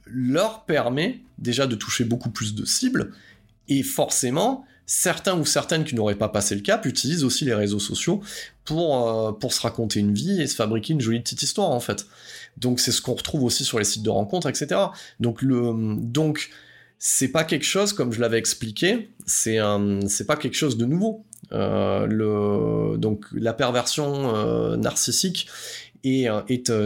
leur permet déjà de toucher beaucoup plus de cibles et forcément, certains ou certaines qui n'auraient pas passé le cap utilisent aussi les réseaux sociaux pour, euh, pour se raconter une vie et se fabriquer une jolie petite histoire en fait. Donc c'est ce qu'on retrouve aussi sur les sites de rencontres, etc. Donc le donc c'est pas quelque chose, comme je l'avais expliqué, c'est c'est pas quelque chose de nouveau. Euh, le, donc la perversion euh, narcissique et,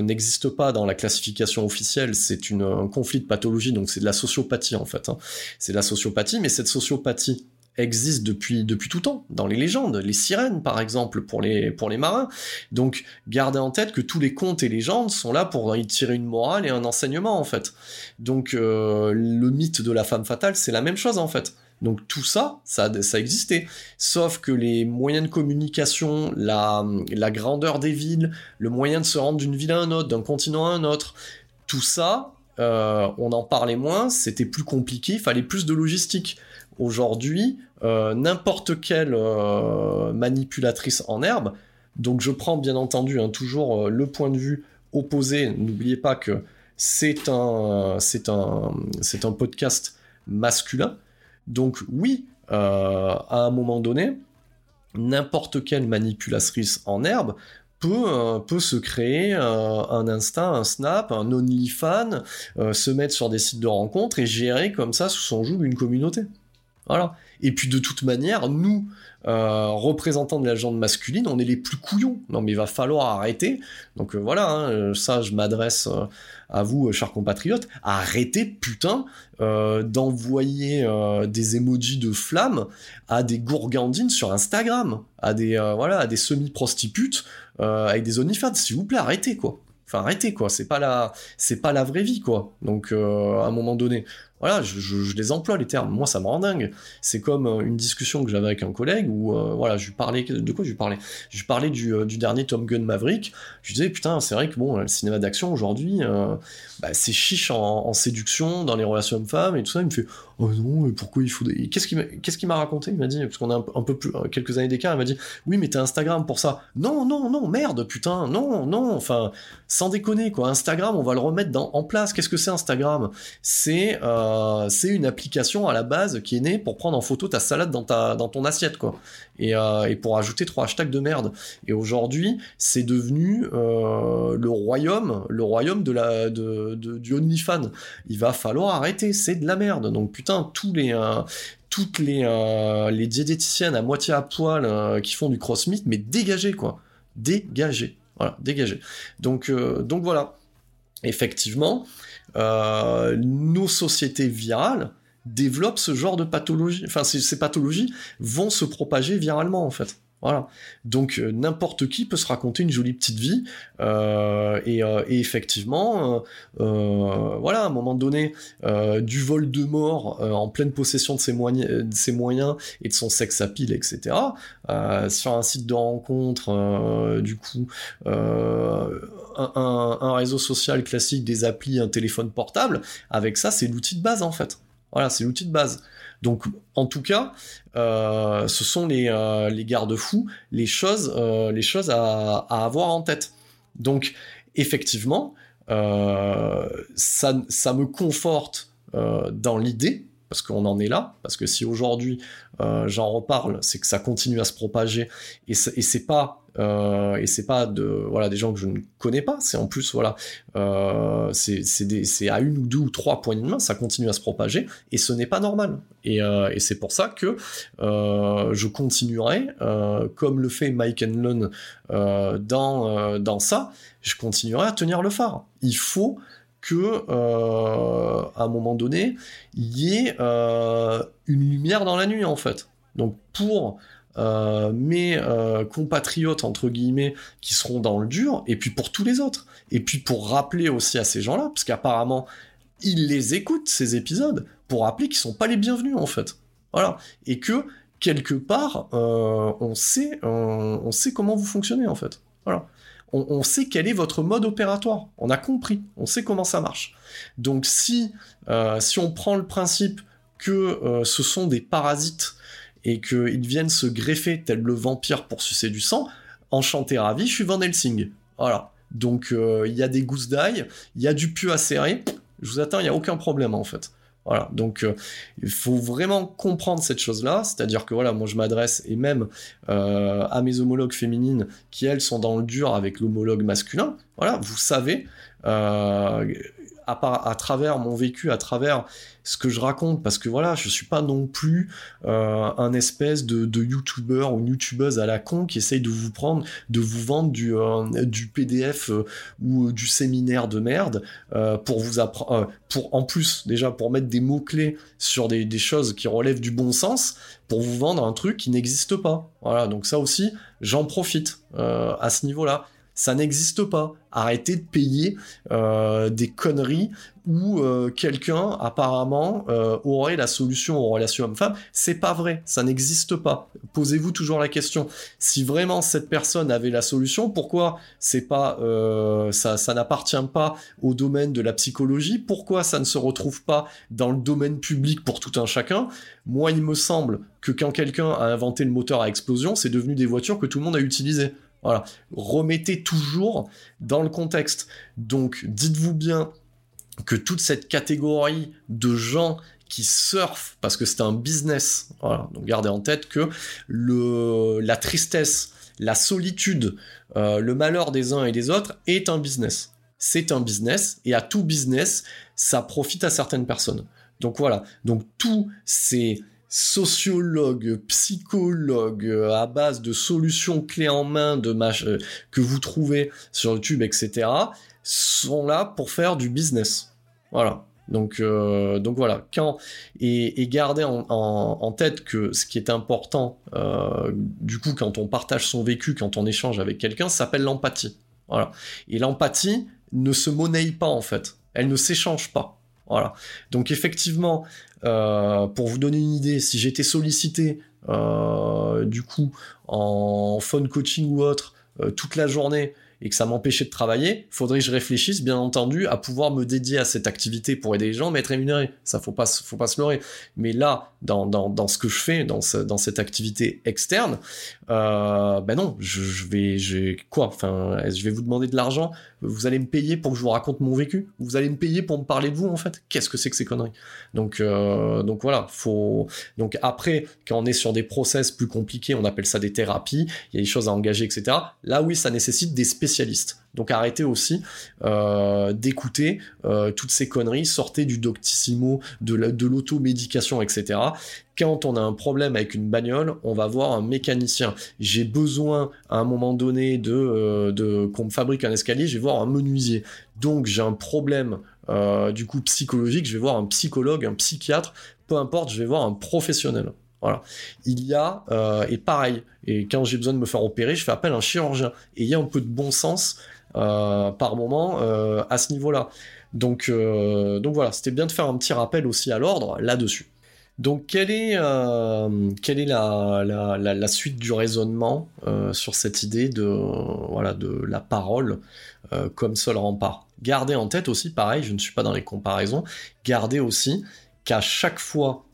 n'existe pas dans la classification officielle, c'est un conflit de pathologie, donc c'est de la sociopathie en fait. Hein. C'est de la sociopathie, mais cette sociopathie existe depuis, depuis tout temps, dans les légendes, les sirènes par exemple, pour les, pour les marins. Donc gardez en tête que tous les contes et légendes sont là pour y tirer une morale et un enseignement en fait. Donc euh, le mythe de la femme fatale, c'est la même chose en fait. Donc tout ça, ça, ça existait. Sauf que les moyens de communication, la, la grandeur des villes, le moyen de se rendre d'une ville à un autre, d'un continent à un autre, tout ça, euh, on en parlait moins, c'était plus compliqué, il fallait plus de logistique. Aujourd'hui, euh, n'importe quelle euh, manipulatrice en herbe, donc je prends bien entendu hein, toujours euh, le point de vue opposé, n'oubliez pas que c'est un, podcast masculin, donc oui, à un moment donné, n'importe quelle manipulatrice en herbe peut, peut se créer un Insta, un Snap, un OnlyFans, se mettre sur des sites de rencontres et gérer comme ça sous son joug une communauté. Et puis de toute manière, nous, euh, représentants de la jante masculine, on est les plus couillons. Non mais il va falloir arrêter. Donc euh, voilà, hein, euh, ça je m'adresse à vous, chers compatriotes, arrêtez putain d'envoyer des emojis de flammes à des gourgandines sur Instagram, à des des semi-prostitutes avec des onlyfans. S'il vous plaît, arrêtez quoi. Enfin arrêtez quoi, c'est pas la c'est pas la vraie vie quoi. Donc à un moment donné, voilà, je, les emploie les termes. Moi, ça me rend dingue. C'est comme euh, une discussion que j'avais avec un collègue où, euh, voilà, je lui parlais de quoi je lui parlais? Je lui parlais du, euh, dernier Tom Gun Maverick. Je lui disais putain, c'est vrai que bon, le cinéma d'action aujourd'hui, bah, c'est chiche en, séduction, dans les relations hommes-femmes et tout ça. Il me fait oh non, mais pourquoi il faut qu'il qu'est-ce qu'il m'a raconté? Il m'a dit parce qu'on a un, peu plus quelques années d'écart. Il m'a dit oui, mais t'as Instagram pour ça. Non, non, non, merde, putain, non, non. Enfin, sans déconner quoi. Instagram, on va le remettre en place. Qu'est-ce que c'est Instagram? C'est c'est une application à la base qui est née pour prendre en photo ta salade dans, ton assiette, quoi. Et, euh, et pour ajouter trois hashtags de merde. Et aujourd'hui, c'est devenu euh, le royaume, de la, du OnlyFans. Il va falloir arrêter, c'est de la merde. Donc putain, tous les, euh, toutes les, euh, les diététiciennes à moitié à poil euh, qui font du crossfit, mais dégagez, quoi. Dégagez. Voilà, dégagez. Euh, donc voilà. Effectivement, euh, nos sociétés virales développent ce genre de pathologie. Enfin, ces, pathologies vont se propager viralement, en fait. Voilà. Donc euh, n'importe qui peut se raconter une jolie petite vie euh, et, euh, et effectivement, euh, euh, voilà, à un moment donné, du vol de mort en pleine possession de ses, moyens, de ses moyens et de son sex appeal, etc. euh, sur un site de rencontre, du coup, un, un- un réseau social classique, des applis, un téléphone portable, avec ça, c'est l'outil de base en fait. Voilà, c'est l'outil de base. Donc, en tout cas, euh, ce sont les, euh, les garde-fous, les choses, euh, à, avoir en tête. Donc, effectivement, ça, me conforte dans l'idée, parce qu'on en est là, parce que si aujourd'hui j'en reparle, c'est que ça continue à se propager, et et c'est pas euh, et c'est pas de voilà des gens que je ne connais pas, c'est en plus voilà euh, c'est à une ou deux ou trois poignées de main, ça continue à se propager, et ce n'est pas normal. Et, euh, c'est pour ça que euh, je continuerai, euh, comme le fait Mike Enlon dans, dans ça, je continuerai à tenir le phare. Il faut que, à un moment donné, il y ait une lumière dans la nuit, en fait. Donc, pour euh, mes euh, compatriotes, entre guillemets, qui seront dans le dur, et puis pour tous les autres. Et puis pour rappeler aussi à ces gens-là, parce qu'apparemment, ils les écoutent, ces épisodes, pour rappeler qu'ils sont pas les bienvenus, en fait. Voilà. Et que, quelque part, euh, on, sait, on sait comment vous fonctionnez, en fait. Voilà. On, on sait quel est votre mode opératoire. On a compris. On sait comment ça marche. Donc, si, si on prend le principe que ce sont des parasites et qu'ils viennent se greffer tel le vampire pour sucer du sang, enchanté ravi, je suis Van Helsing. Voilà. Donc, euh, il y a des gousses d'ail, il y a du pu à serrer. Je vous attends, il n'y a aucun problème, en fait. Voilà, donc euh, il faut vraiment comprendre cette chose-là, c'est-à-dire que voilà, moi je m'adresse et même euh, à mes homologues féminines qui elles sont dans le dur avec l'homologue masculin. Voilà, vous savez, à, travers mon vécu, à travers ce que je raconte, parce que voilà, je suis pas non plus euh, un espèce de, youtubeur ou youtubeuse à la con qui essaye de vous prendre, de vous vendre du, euh, PDF euh, ou du séminaire de merde pour vous apprendre, pour en plus déjà pour mettre des mots clés sur des, des choses qui relèvent du bon sens, pour vous vendre un truc qui n'existe pas. Voilà, donc ça aussi, j'en profite à ce niveau-là. Ça n'existe pas. Arrêtez de payer euh, des conneries où euh, quelqu'un apparemment euh, aurait la solution aux relations hommes-femmes. C'est pas vrai, ça n'existe pas. Posez-vous toujours la question. Si vraiment cette personne avait la solution, pourquoi c'est pas ça n'appartient pas au domaine de la psychologie? Pourquoi ça ne se retrouve pas dans le domaine public pour tout un chacun? Moi, il me semble que quand quelqu'un a inventé le moteur à explosion, c'est devenu des voitures que tout le monde a utilisées. Voilà. Remettez toujours dans le contexte. Donc, dites-vous bien que toute cette catégorie de gens qui surfent parce que c'est un business. Voilà. Donc, gardez en tête que la tristesse, la solitude, euh, le malheur des uns et des autres est un business. C'est un business et à tout business, ça profite à certaines personnes. Donc voilà. Donc tous ces sociologues, psychologues euh, à base de solutions clés en main de euh, que vous trouvez sur YouTube, etc., sont là pour faire du business. Voilà. Donc, euh, donc voilà. Quand et, gardez en, tête que ce qui est important, du coup, quand on partage son vécu, quand on échange avec quelqu'un, s'appelle l'empathie. Voilà. Et l'empathie ne se monnaie pas en fait. Elle ne s'échange pas. Voilà. Donc effectivement, euh, pour vous donner une idée, si j'étais sollicité euh, du coup en phone coaching ou autre euh, toute la journée et que ça m'empêchait de travailler, faudrait que je réfléchisse, bien entendu, à pouvoir me dédier à cette activité pour aider les gens, mais être rémunéré. Ça, faut pas, faut pas se leurrer. Mais là, dans, dans, dans ce que je fais, dans, dans cette activité externe, euh, ben non, je, vais, j'ai quoi? Enfin, je vais vous demander de l'argent. Vous allez me payer pour que je vous raconte mon vécu? Vous allez me payer pour me parler de vous, en fait? Qu'est-ce que c'est que ces conneries? Donc, euh, donc voilà. Faut. Donc après, quand on est sur des process plus compliqués, on appelle ça des thérapies. Il y a des choses à engager, etc. Là, oui, ça nécessite des Donc arrêtez aussi euh, d'écouter euh, toutes ces conneries, sortez du doctissimo, de l'automédication, etc. Quand on a un problème avec une bagnole, on va voir un mécanicien. J'ai besoin à un moment donné de, euh, qu'on me fabrique un escalier, je vais voir un menuisier. Donc j'ai un problème du coup psychologique, je vais voir un psychologue, un psychiatre, peu importe, je vais voir un professionnel. Voilà. Il y a, et pareil, et quand j'ai besoin de me faire opérer, je fais appel à un chirurgien. Et il y a un peu de bon sens euh, par moment euh, à ce niveau-là. Donc, euh, donc voilà, c'était bien de faire un petit rappel aussi à l'ordre là-dessus. Donc quelle est, la, suite du raisonnement sur cette idée de, voilà, de la parole comme seul rempart? Gardez en tête aussi, pareil, je ne suis pas dans les comparaisons, gardez aussi qu'à chaque fois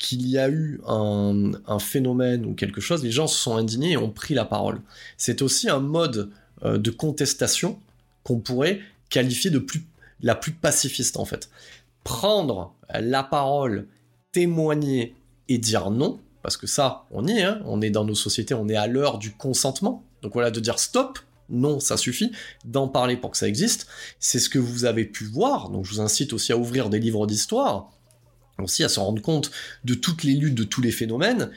qu'il y a eu un, phénomène ou quelque chose, les gens se sont indignés et ont pris la parole. C'est aussi un mode euh, de contestation qu'on pourrait qualifier de plus, la plus pacifiste en fait. Prendre la parole, témoigner et dire non, parce que ça, on y est, hein. on est dans nos sociétés, on est à l'heure du consentement. Donc voilà, de dire stop, non, ça suffit, d'en parler pour que ça existe. C'est ce que vous avez pu voir, donc je vous incite aussi à ouvrir des livres d'histoire, aussi à se rendre compte de toutes les luttes, de tous les phénomènes.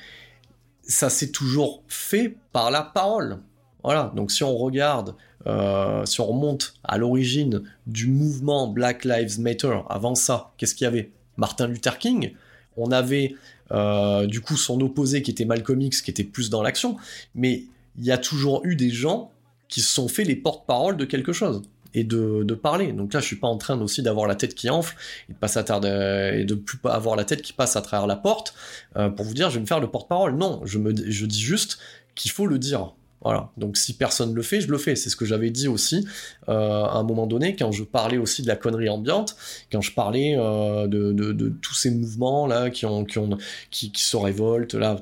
Ça s'est toujours fait par la parole. Voilà, donc si on regarde, euh, si on remonte à l'origine du mouvement Black Lives Matter, avant ça, qu'est-ce qu'il y avait? Martin Luther King, on avait euh, du coup son opposé qui était Malcolm X, qui était plus dans l'action, mais il y a toujours eu des gens qui se sont fait les porte-parole de quelque chose et de, parler. Donc là, je suis pas en train aussi d'avoir la tête qui enfle et de passer de, et de plus avoir la tête qui passe à travers la porte euh, pour vous dire je vais me faire le porte-parole. Non, je me je dis juste qu'il faut le dire. Voilà. Donc si personne le fait, je le fais. C'est ce que j'avais dit aussi euh, à un moment donné quand je parlais aussi de la connerie ambiante, quand je parlais euh, de, tous ces mouvements là qui ont qui ont qui, se révoltent là.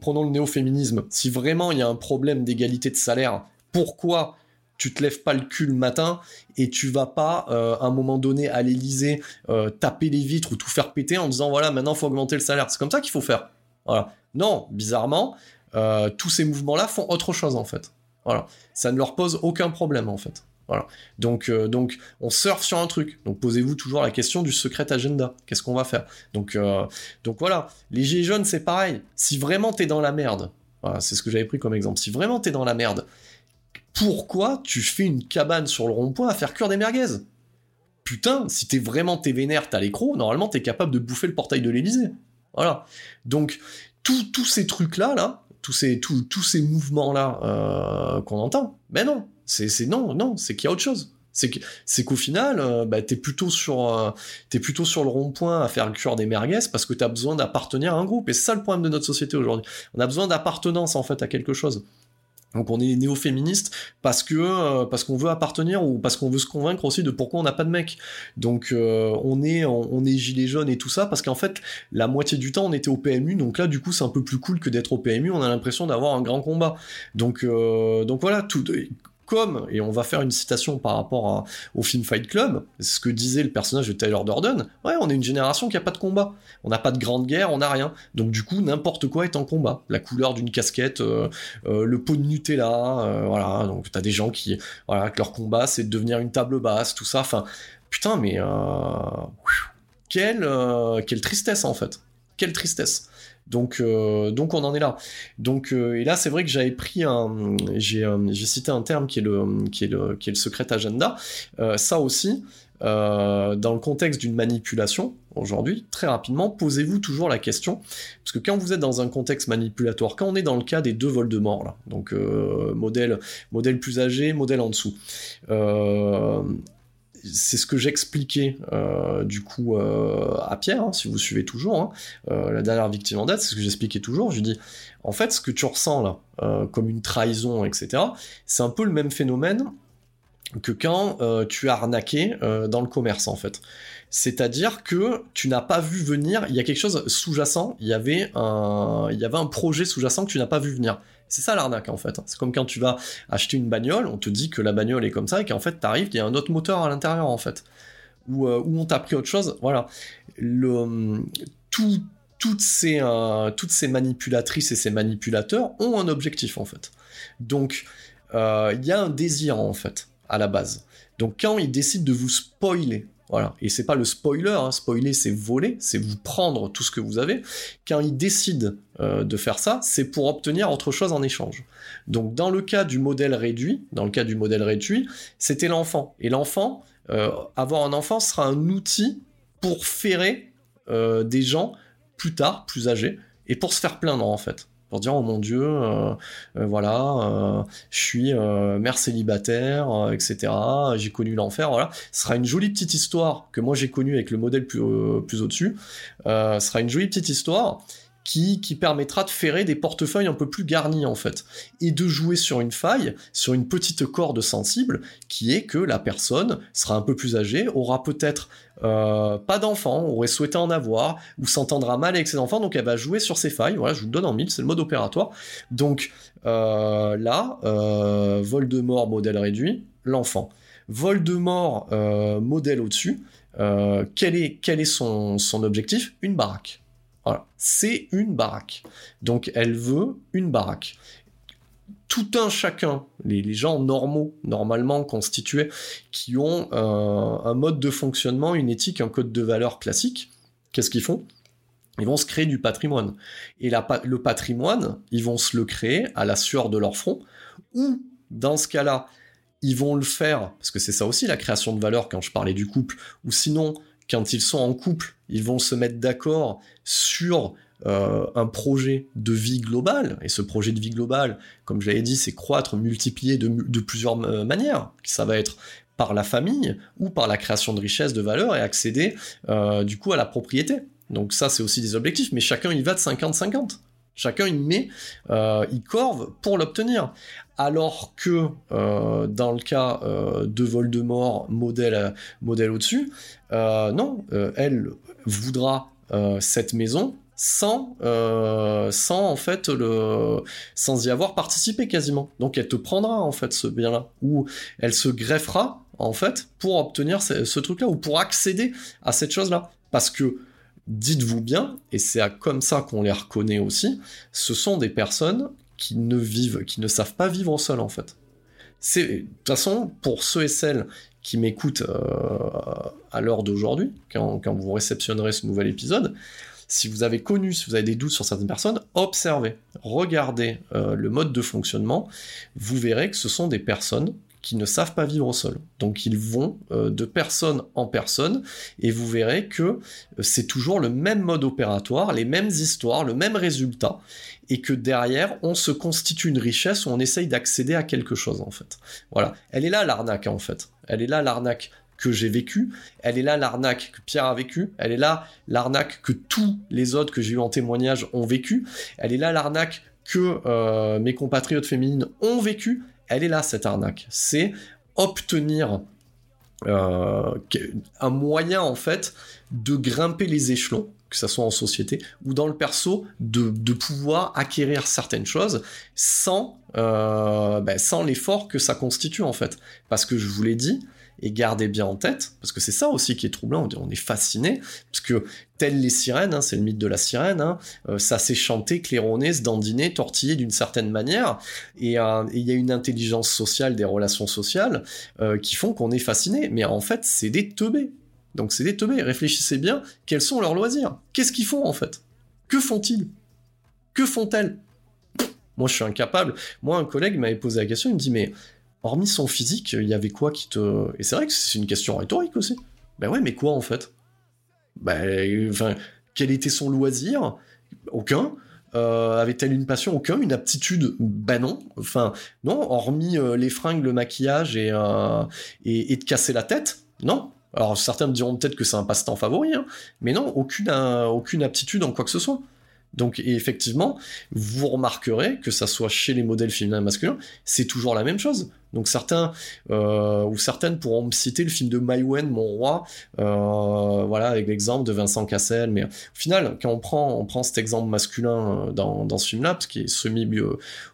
Prenons le néo-féminisme. Si vraiment il y a un problème d'égalité de salaire, pourquoi tu te lèves pas le cul le matin et tu vas pas euh, à un moment donné à l'Elysée taper les vitres ou tout faire péter en disant voilà maintenant faut augmenter le salaire. C'est comme ça qu'il faut faire. Voilà. Non, bizarrement, euh, tous ces mouvements-là font autre chose en fait. Voilà, ça ne leur pose aucun problème en fait. Voilà. Donc, euh, on surfe sur un truc. Donc, posez-vous toujours la question du secret agenda. Qu'est-ce qu'on va faire? Donc, euh, donc voilà. Les gilets jaunes, c'est pareil. Si vraiment t'es dans la merde, c'est ce que j'avais pris comme exemple. Si vraiment t'es dans la merde, pourquoi tu fais une cabane sur le rond-point à faire cuire des merguez? Putain, si t'es vraiment t'es vénère, t'as l'écro, normalement t'es capable de bouffer le portail de l'Elysée. Voilà. Donc, tous ces trucs-là, là, tous ces, ces mouvements-là euh, qu'on entend. Mais non, c'est non, non, c'est qu'il y a autre chose. C'est qu'au final, euh, bah, t'es plutôt sur, euh, plutôt sur le rond-point à faire le cure des merguez parce que t'as besoin d'appartenir à un groupe. Et c'est ça le problème de notre société aujourd'hui. On a besoin d'appartenance en fait à quelque chose. Donc on est néo-féministe parce que euh, parce qu'on veut appartenir ou parce qu'on veut se convaincre aussi de pourquoi on n'a pas de mec. Donc euh, on est on, est gilet jaune et tout ça parce qu'en fait la moitié du temps on était au PMU donc là du coup c'est un peu plus cool que d'être au PMU on a l'impression d'avoir un grand combat. Donc euh, donc voilà tout et on va faire une citation par rapport au film Fight Club, ce que disait le personnage de Tyler Durden, ouais, on est une génération qui a pas de combat. On n'a pas de grande guerre, on n'a rien. Donc du coup, n'importe quoi est en combat. La couleur d'une casquette, euh, euh, le pot de Nutella, euh, voilà. Donc t'as des gens qui, voilà, que leur combat c'est de devenir une table basse, tout ça. Enfin, putain, mais quelle, quelle tristesse en fait. Quelle tristesse. Donc, euh, donc on en est là. Donc, euh, et là, c'est vrai que j'avais pris un, j'ai, euh, j'ai cité un terme qui est le, qui est le, qui est le secret agenda. ça aussi, dans le contexte d'une manipulation, aujourd'hui, très rapidement, posez-vous toujours la question, parce que quand vous êtes dans un contexte manipulatoire, quand on est dans le cas des deux vols de mort, là, donc modèle, modèle plus âgé, modèle en dessous, c'est ce que j'expliquais euh, du coup euh, à Pierre, hein, si vous suivez toujours, hein, euh, la dernière victime en date, c'est ce que j'expliquais toujours. Je lui dis, en fait, ce que tu ressens là, comme une trahison, etc., c'est un peu le même phénomène que quand euh, tu as arnaqué euh, dans le commerce en fait. C'est-à-dire que tu n'as pas vu venir, il y a quelque chose sous-jacent, il y avait un, il y avait un projet sous-jacent que tu n'as pas vu venir. C'est ça l'arnaque en fait. C'est comme quand tu vas acheter une bagnole, on te dit que la bagnole est comme ça et qu'en fait t'arrives, il y a un autre moteur à l'intérieur en fait. Ou euh, on t'a pris autre chose. Voilà. Toutes ces manipulatrices et ces manipulateurs ont un objectif en fait. Donc il y a un désir en fait la base. Donc quand ils décident de vous spoiler, voilà, et c'est pas le spoiler, hein, spoiler c'est voler, c'est vous prendre tout ce que vous avez. Quand ils décident euh, de faire ça, c'est pour obtenir autre chose en échange. Donc dans le cas du modèle réduit, dans le cas du modèle réduit, c'était l'enfant. Et l'enfant, euh, avoir un enfant sera un outil pour ferrer euh, des gens plus tard, plus âgés, et pour se faire plaindre en fait pour dire oh mon dieu euh, euh, voilà euh, je suis mère célibataire etc j'ai connu l'enfer voilà. Ce sera une jolie petite histoire que moi j'ai connue avec le modèle plus, plus au dessus ce sera une jolie petite histoire qui, permettra de ferrer des portefeuilles un peu plus garnis en fait, et de jouer sur une faille, sur une petite corde sensible, qui est que la personne sera un peu plus âgée, aura peut-être euh, pas d'enfants, aurait souhaité en avoir, ou s'entendra mal avec ses enfants, donc elle va jouer sur ses failles. Voilà, je vous le donne en mille, c'est le mode opératoire. Donc euh, là, euh, Voldemort modèle réduit, l'enfant. Voldemort euh, modèle au-dessus. Euh, quel est, son objectif? Une baraque. Voilà, c'est une baraque. Donc elle veut une baraque. Tout un chacun, les, gens normaux, normalement constitués, qui ont un mode de fonctionnement, une éthique, un code de valeur classique, qu'est-ce qu'ils font? Ils vont se créer du patrimoine. Et le patrimoine, ils vont se le créer à la sueur de leur front, ou dans ce cas-là, ils vont le faire, parce que c'est ça aussi la création de valeur quand je parlais du couple, ou sinon, quand ils sont en couple, ils vont se mettre d'accord sur euh, un projet de vie globale, et ce projet de vie globale, comme je l'avais dit, c'est croître, multiplier de, plusieurs euh, manières. Ça va être par la famille ou par la création de richesses, de valeurs et accéder euh, du coup à la propriété. Donc ça, c'est aussi des objectifs, mais chacun y va de 50-50. Chacun y met, il corve pour l'obtenir. Alors que dans le cas de Voldemort, modèle, modèle au-dessus, non, elle voudra cette maison sans, euh, sans en fait le, sans y avoir participé quasiment. Donc elle te prendra en fait ce bien-là, ou elle se greffera en fait pour obtenir ce, truc-là ou pour accéder à cette chose-là. Parce que dites-vous bien, et c'est comme ça qu'on les reconnaît aussi, ce sont des personnes qui ne vivent, qui ne savent pas vivre seules en fait. De toute façon pour ceux et celles qui m'écoutent euh, à l'heure d'aujourd'hui, quand, quand vous réceptionnerez ce nouvel épisode, si vous avez connu, si vous avez des doutes sur certaines personnes, observez, regardez euh, le mode de fonctionnement, vous verrez que ce sont des personnes qui ne savent pas vivre au sol. Donc ils vont euh, de personne en personne et vous verrez que euh, c'est toujours le même mode opératoire, les mêmes histoires, le même résultat et que derrière on se constitue une richesse où on essaye d'accéder à quelque chose en fait. Voilà, elle est là l'arnaque en fait. Elle est là l'arnaque que j'ai vécu, elle est là l'arnaque que Pierre a vécu, elle est là l'arnaque que tous les autres que j'ai eu en témoignage ont vécu, elle est là l'arnaque que euh, mes compatriotes féminines ont vécu, elle est là cette arnaque. C'est obtenir euh, un moyen en fait de grimper les échelons, que ce soit en société ou dans le perso, de, pouvoir acquérir certaines choses euh, ben, sans l'effort que ça constitue en fait. Parce que je vous l'ai dit, et gardez bien en tête, parce que c'est ça aussi qui est troublant, on est fasciné, parce que telles les sirènes, hein, c'est le mythe de la sirène, hein, euh, ça s'est chanté, claironné, se dandiner, tortillé d'une certaine manière, euh, et il y a une intelligence sociale, des relations sociales, euh, qui font qu'on est fasciné, mais en fait c'est des teubés. Donc c'est des teubés, réfléchissez bien, quels sont leurs loisirs? Qu'est-ce qu'ils font en fait? Que font-ils? Que font-elles? Moi je suis incapable, moi un collègue m'avait posé la question, il me dit mais hormis son physique, il y avait quoi qui te... Et c'est vrai que c'est une question rhétorique aussi. Ben ouais, mais quoi en fait? Ben, enfin, quel était son loisir? Aucun. Euh, avait-elle une passion? Aucun. Une aptitude? Ben non. Enfin, non, hormis euh, les fringues, le maquillage et, euh, et, de casser la tête, non. Alors certains me diront peut-être que c'est un passe-temps favori, hein, mais non, aucune, aucune aptitude en quoi que ce soit. Donc effectivement, vous remarquerez que ça soit chez les modèles féminins et masculins, c'est toujours la même chose Donc certains euh, ou certaines pourront me citer le film de Maïwen, Mon Roi, euh, voilà, avec l'exemple de Vincent Cassel. Mais au final, quand on prend, on prend cet exemple masculin euh, dans, dans ce film-là, parce qu'il est semi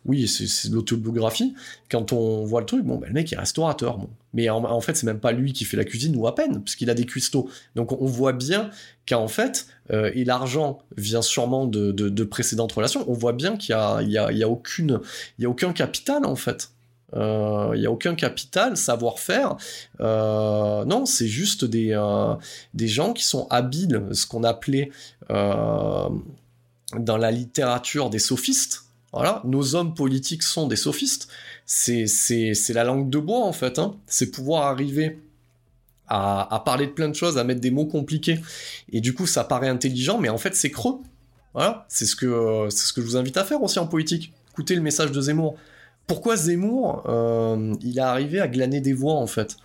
oui, c'est l'autobiographie. Quand on voit le truc, bon, ben, le mec est restaurateur. Mais en, fait, c'est même pas lui qui fait la cuisine ou à peine, puisqu'il a des cuistots. Donc on voit bien qu'en fait, euh, et l'argent vient sûrement de, de, de, précédentes relations, on voit bien qu'il y a, y a, y a aucune, a aucun capital en fait. Euh, il n'y a aucun capital, savoir-faire. Euh, non, c'est juste des, euh, des gens qui sont habiles, ce qu'on appelait dans la littérature des sophistes. Voilà, nos hommes politiques sont des sophistes. C'est, la langue de bois en fait. Hein. C'est pouvoir arriver à, à, parler de plein de choses, à mettre des mots compliqués. Et du coup, ça paraît intelligent, mais en fait, c'est creux. Voilà, c'est ce que c'est ce que je vous invite à faire aussi en politique. Écoutez le message de Zemmour pourquoi Zemmour, euh, il est arrivé à glaner des voix en fait?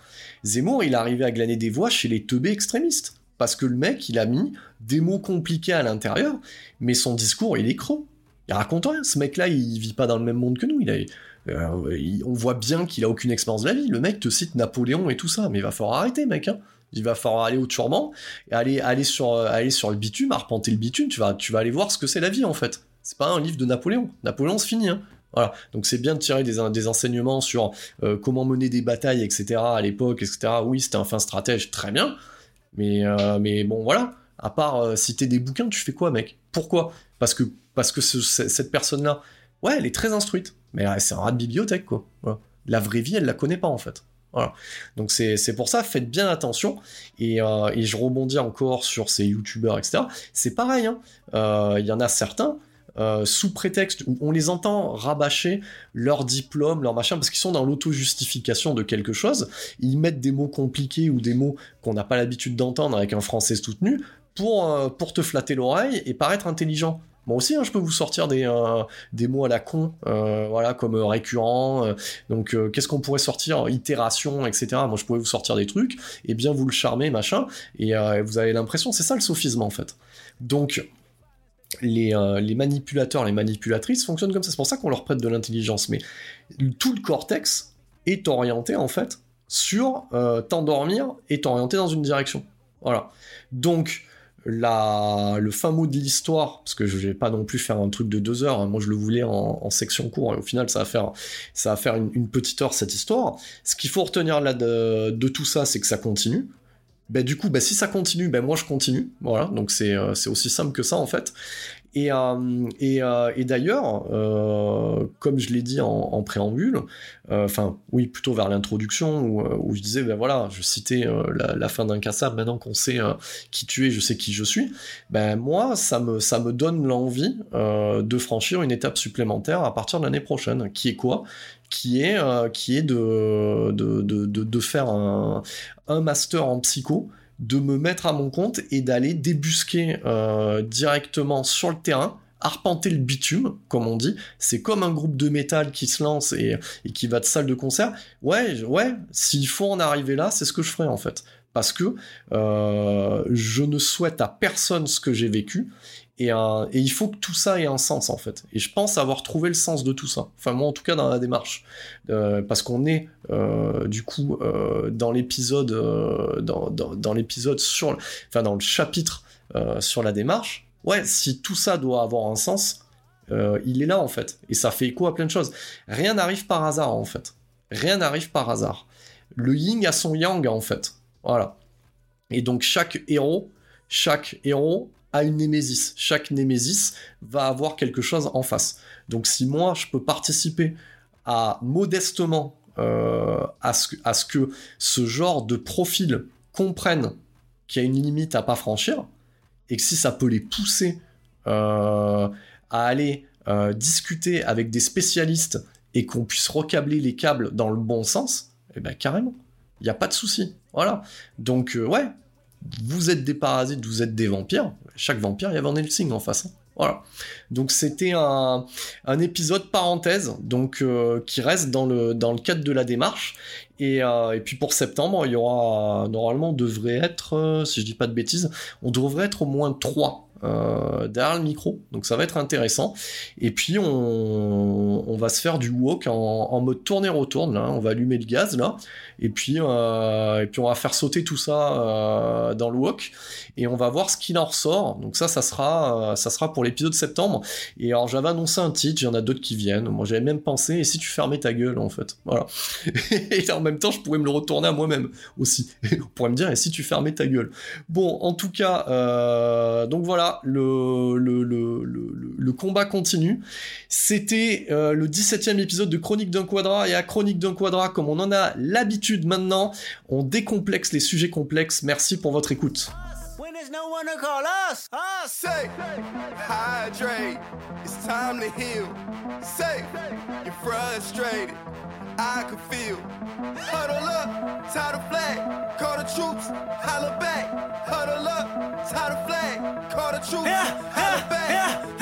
Zemmour, il est arrivé à glaner des voix chez les teubés extrémistes. Parce que le mec, il a mis des mots compliqués à l'intérieur, mais son discours, il est creux. Il raconte rien. Ce mec-là, il vit pas dans le même monde que nous. Euh, on voit bien qu'il a aucune expérience de la vie. Le mec te cite Napoléon et tout ça, mais il va falloir arrêter, mec. Hein. Il va falloir aller au et aller, sur, aller sur le bitume, arpenter le bitume. Tu vas, tu vas aller voir ce que c'est la vie, en fait. C'est pas un livre de Napoléon. Napoléon, c'est fini. Hein. Voilà, donc c'est bien de tirer des, enseignements sur euh, comment mener des batailles, etc. à l'époque, etc. Oui, c'était un fin stratège, très bien, mais, euh, mais bon, voilà. À part euh, citer des bouquins, tu fais quoi, mec? Pourquoi? Parce que, parce que cette personne-là, ouais, elle est très instruite, mais c'est un rat de bibliothèque, quoi. La vraie vie, elle la connaît pas, en fait. Voilà. Donc c'est pour ça, faites bien attention. Et, et, je rebondis encore sur ces youtubeurs, etc. C'est pareil, hein. il y en a certains, euh, sous prétexte où on les entend rabâcher leur diplôme, leur machin, parce qu'ils sont dans l'auto-justification de quelque chose, ils mettent des mots compliqués ou des mots qu'on n'a pas l'habitude d'entendre avec un français soutenu pour, euh, pour te flatter l'oreille et paraître intelligent. Moi aussi, hein, je peux vous sortir des, euh, des mots à la con, voilà, comme récurrent. donc, qu'est-ce qu'on pourrait sortir Itération, etc. Moi, je pourrais vous sortir des trucs et bien vous le charmer, machin. Et vous avez l'impression, c'est ça le sophisme en fait. Donc, euh, les, manipulateurs, les manipulatrices fonctionnent comme ça. C'est pour ça qu'on leur prête de l'intelligence. Mais tout le cortex est orienté en fait sur euh, t'endormir et t'orienter dans une direction. Voilà. Donc le fin mot de l'histoire, parce que je vais pas non plus faire un truc de deux heures, hein. moi je le voulais en, section court, et au final ça va faire, ça va faire une, petite heure cette histoire. Ce qu'il faut retenir là de tout ça, c'est que ça continue. Ben, du coup, ben, si ça continue, ben, moi je continue. Voilà, donc c'est euh, aussi simple que ça en fait. Et, euh, euh, et, d'ailleurs, comme je l'ai dit en, préambule, enfin oui, plutôt vers l'introduction où, je disais, ben voilà, je citais la, fin d'un cassable, maintenant qu'on sait qui tu es, je sais qui je suis, ben moi, ça me, ça me donne l'envie de franchir une étape supplémentaire à partir de l'année prochaine, qui est quoi? Qui est, euh, qui est de, de, de, de faire un, un, master en psycho, de me mettre à mon compte et d'aller débusquer euh, directement sur le terrain, arpenter le bitume, comme on dit. C'est comme un groupe de métal qui se lance et, qui va de salle de concert. Ouais, ouais, s'il faut en arriver là, c'est ce que je ferai en fait. Parce que euh, je ne souhaite à personne ce que j'ai vécu et, il faut que tout ça ait un sens en fait. Et je pense avoir trouvé le sens de tout ça. Enfin moi en tout cas dans la démarche, euh, parce qu'on est euh, du coup euh, dans l'épisode, dans, dans, l'épisode sur, enfin dans le chapitre sur la démarche. Ouais, si tout ça doit avoir un sens, il est là en fait. Et ça fait écho à plein de choses. Rien n'arrive par hasard en fait. Rien n'arrive par hasard. Le yin a son yang en fait. Voilà. Et donc chaque héros, chaque héros a une némésis. Chaque némésis va avoir quelque chose en face. Donc si moi je peux participer à modestement euh, à, ce, à, que ce genre de profil comprenne qu'il y a une limite à pas franchir, et que si ça peut les pousser euh, à aller euh, discuter avec des spécialistes et qu'on puisse recabler les câbles dans le bon sens, eh ben carrément, il n'y a pas de souci. Voilà. Donc ouais, vous êtes des parasites, vous êtes des vampires. Chaque vampire, il y avait un Helsing en face. Hein. Voilà. Donc c'était un, épisode parenthèse, donc euh, qui reste dans le, cadre de la démarche. Et, euh, et puis pour septembre, il y aura normalement on devrait être, euh, si je dis pas de bêtises, on devrait être au moins trois derrière le micro, donc ça va être intéressant. Et puis on, on va se faire du walk en, en mode tourner retourne là, on va allumer le gaz là, et puis euh, et puis on va faire sauter tout ça euh, dans le walk et on va voir ce qu'il en ressort. Donc ça, ça sera ça sera pour l'épisode septembre. Et alors j'avais annoncé un titre, il y en a d'autres qui viennent. Moi j'avais même pensé, et si tu fermais ta gueule en fait, voilà. et en même temps, je pourrais me le retourner à moi-même aussi. on pourrait me dire, et si tu fermais ta gueule? Bon, en tout cas, euh, donc voilà, le, le, le, le, combat continue. C'était euh, le 17e épisode de Chronique d'un Quadra, et à Chronique d'un Quadra, comme on en a l'habitude maintenant, on décomplexe les sujets complexes. Merci pour votre écoute. no one to call us. I say, hydrate. It's time to heal. Say, you're frustrated. I can feel. Huddle up, tie the flag. Call the troops, holla back. Huddle up, tie the flag. Call the troops, yeah, holla yeah, back.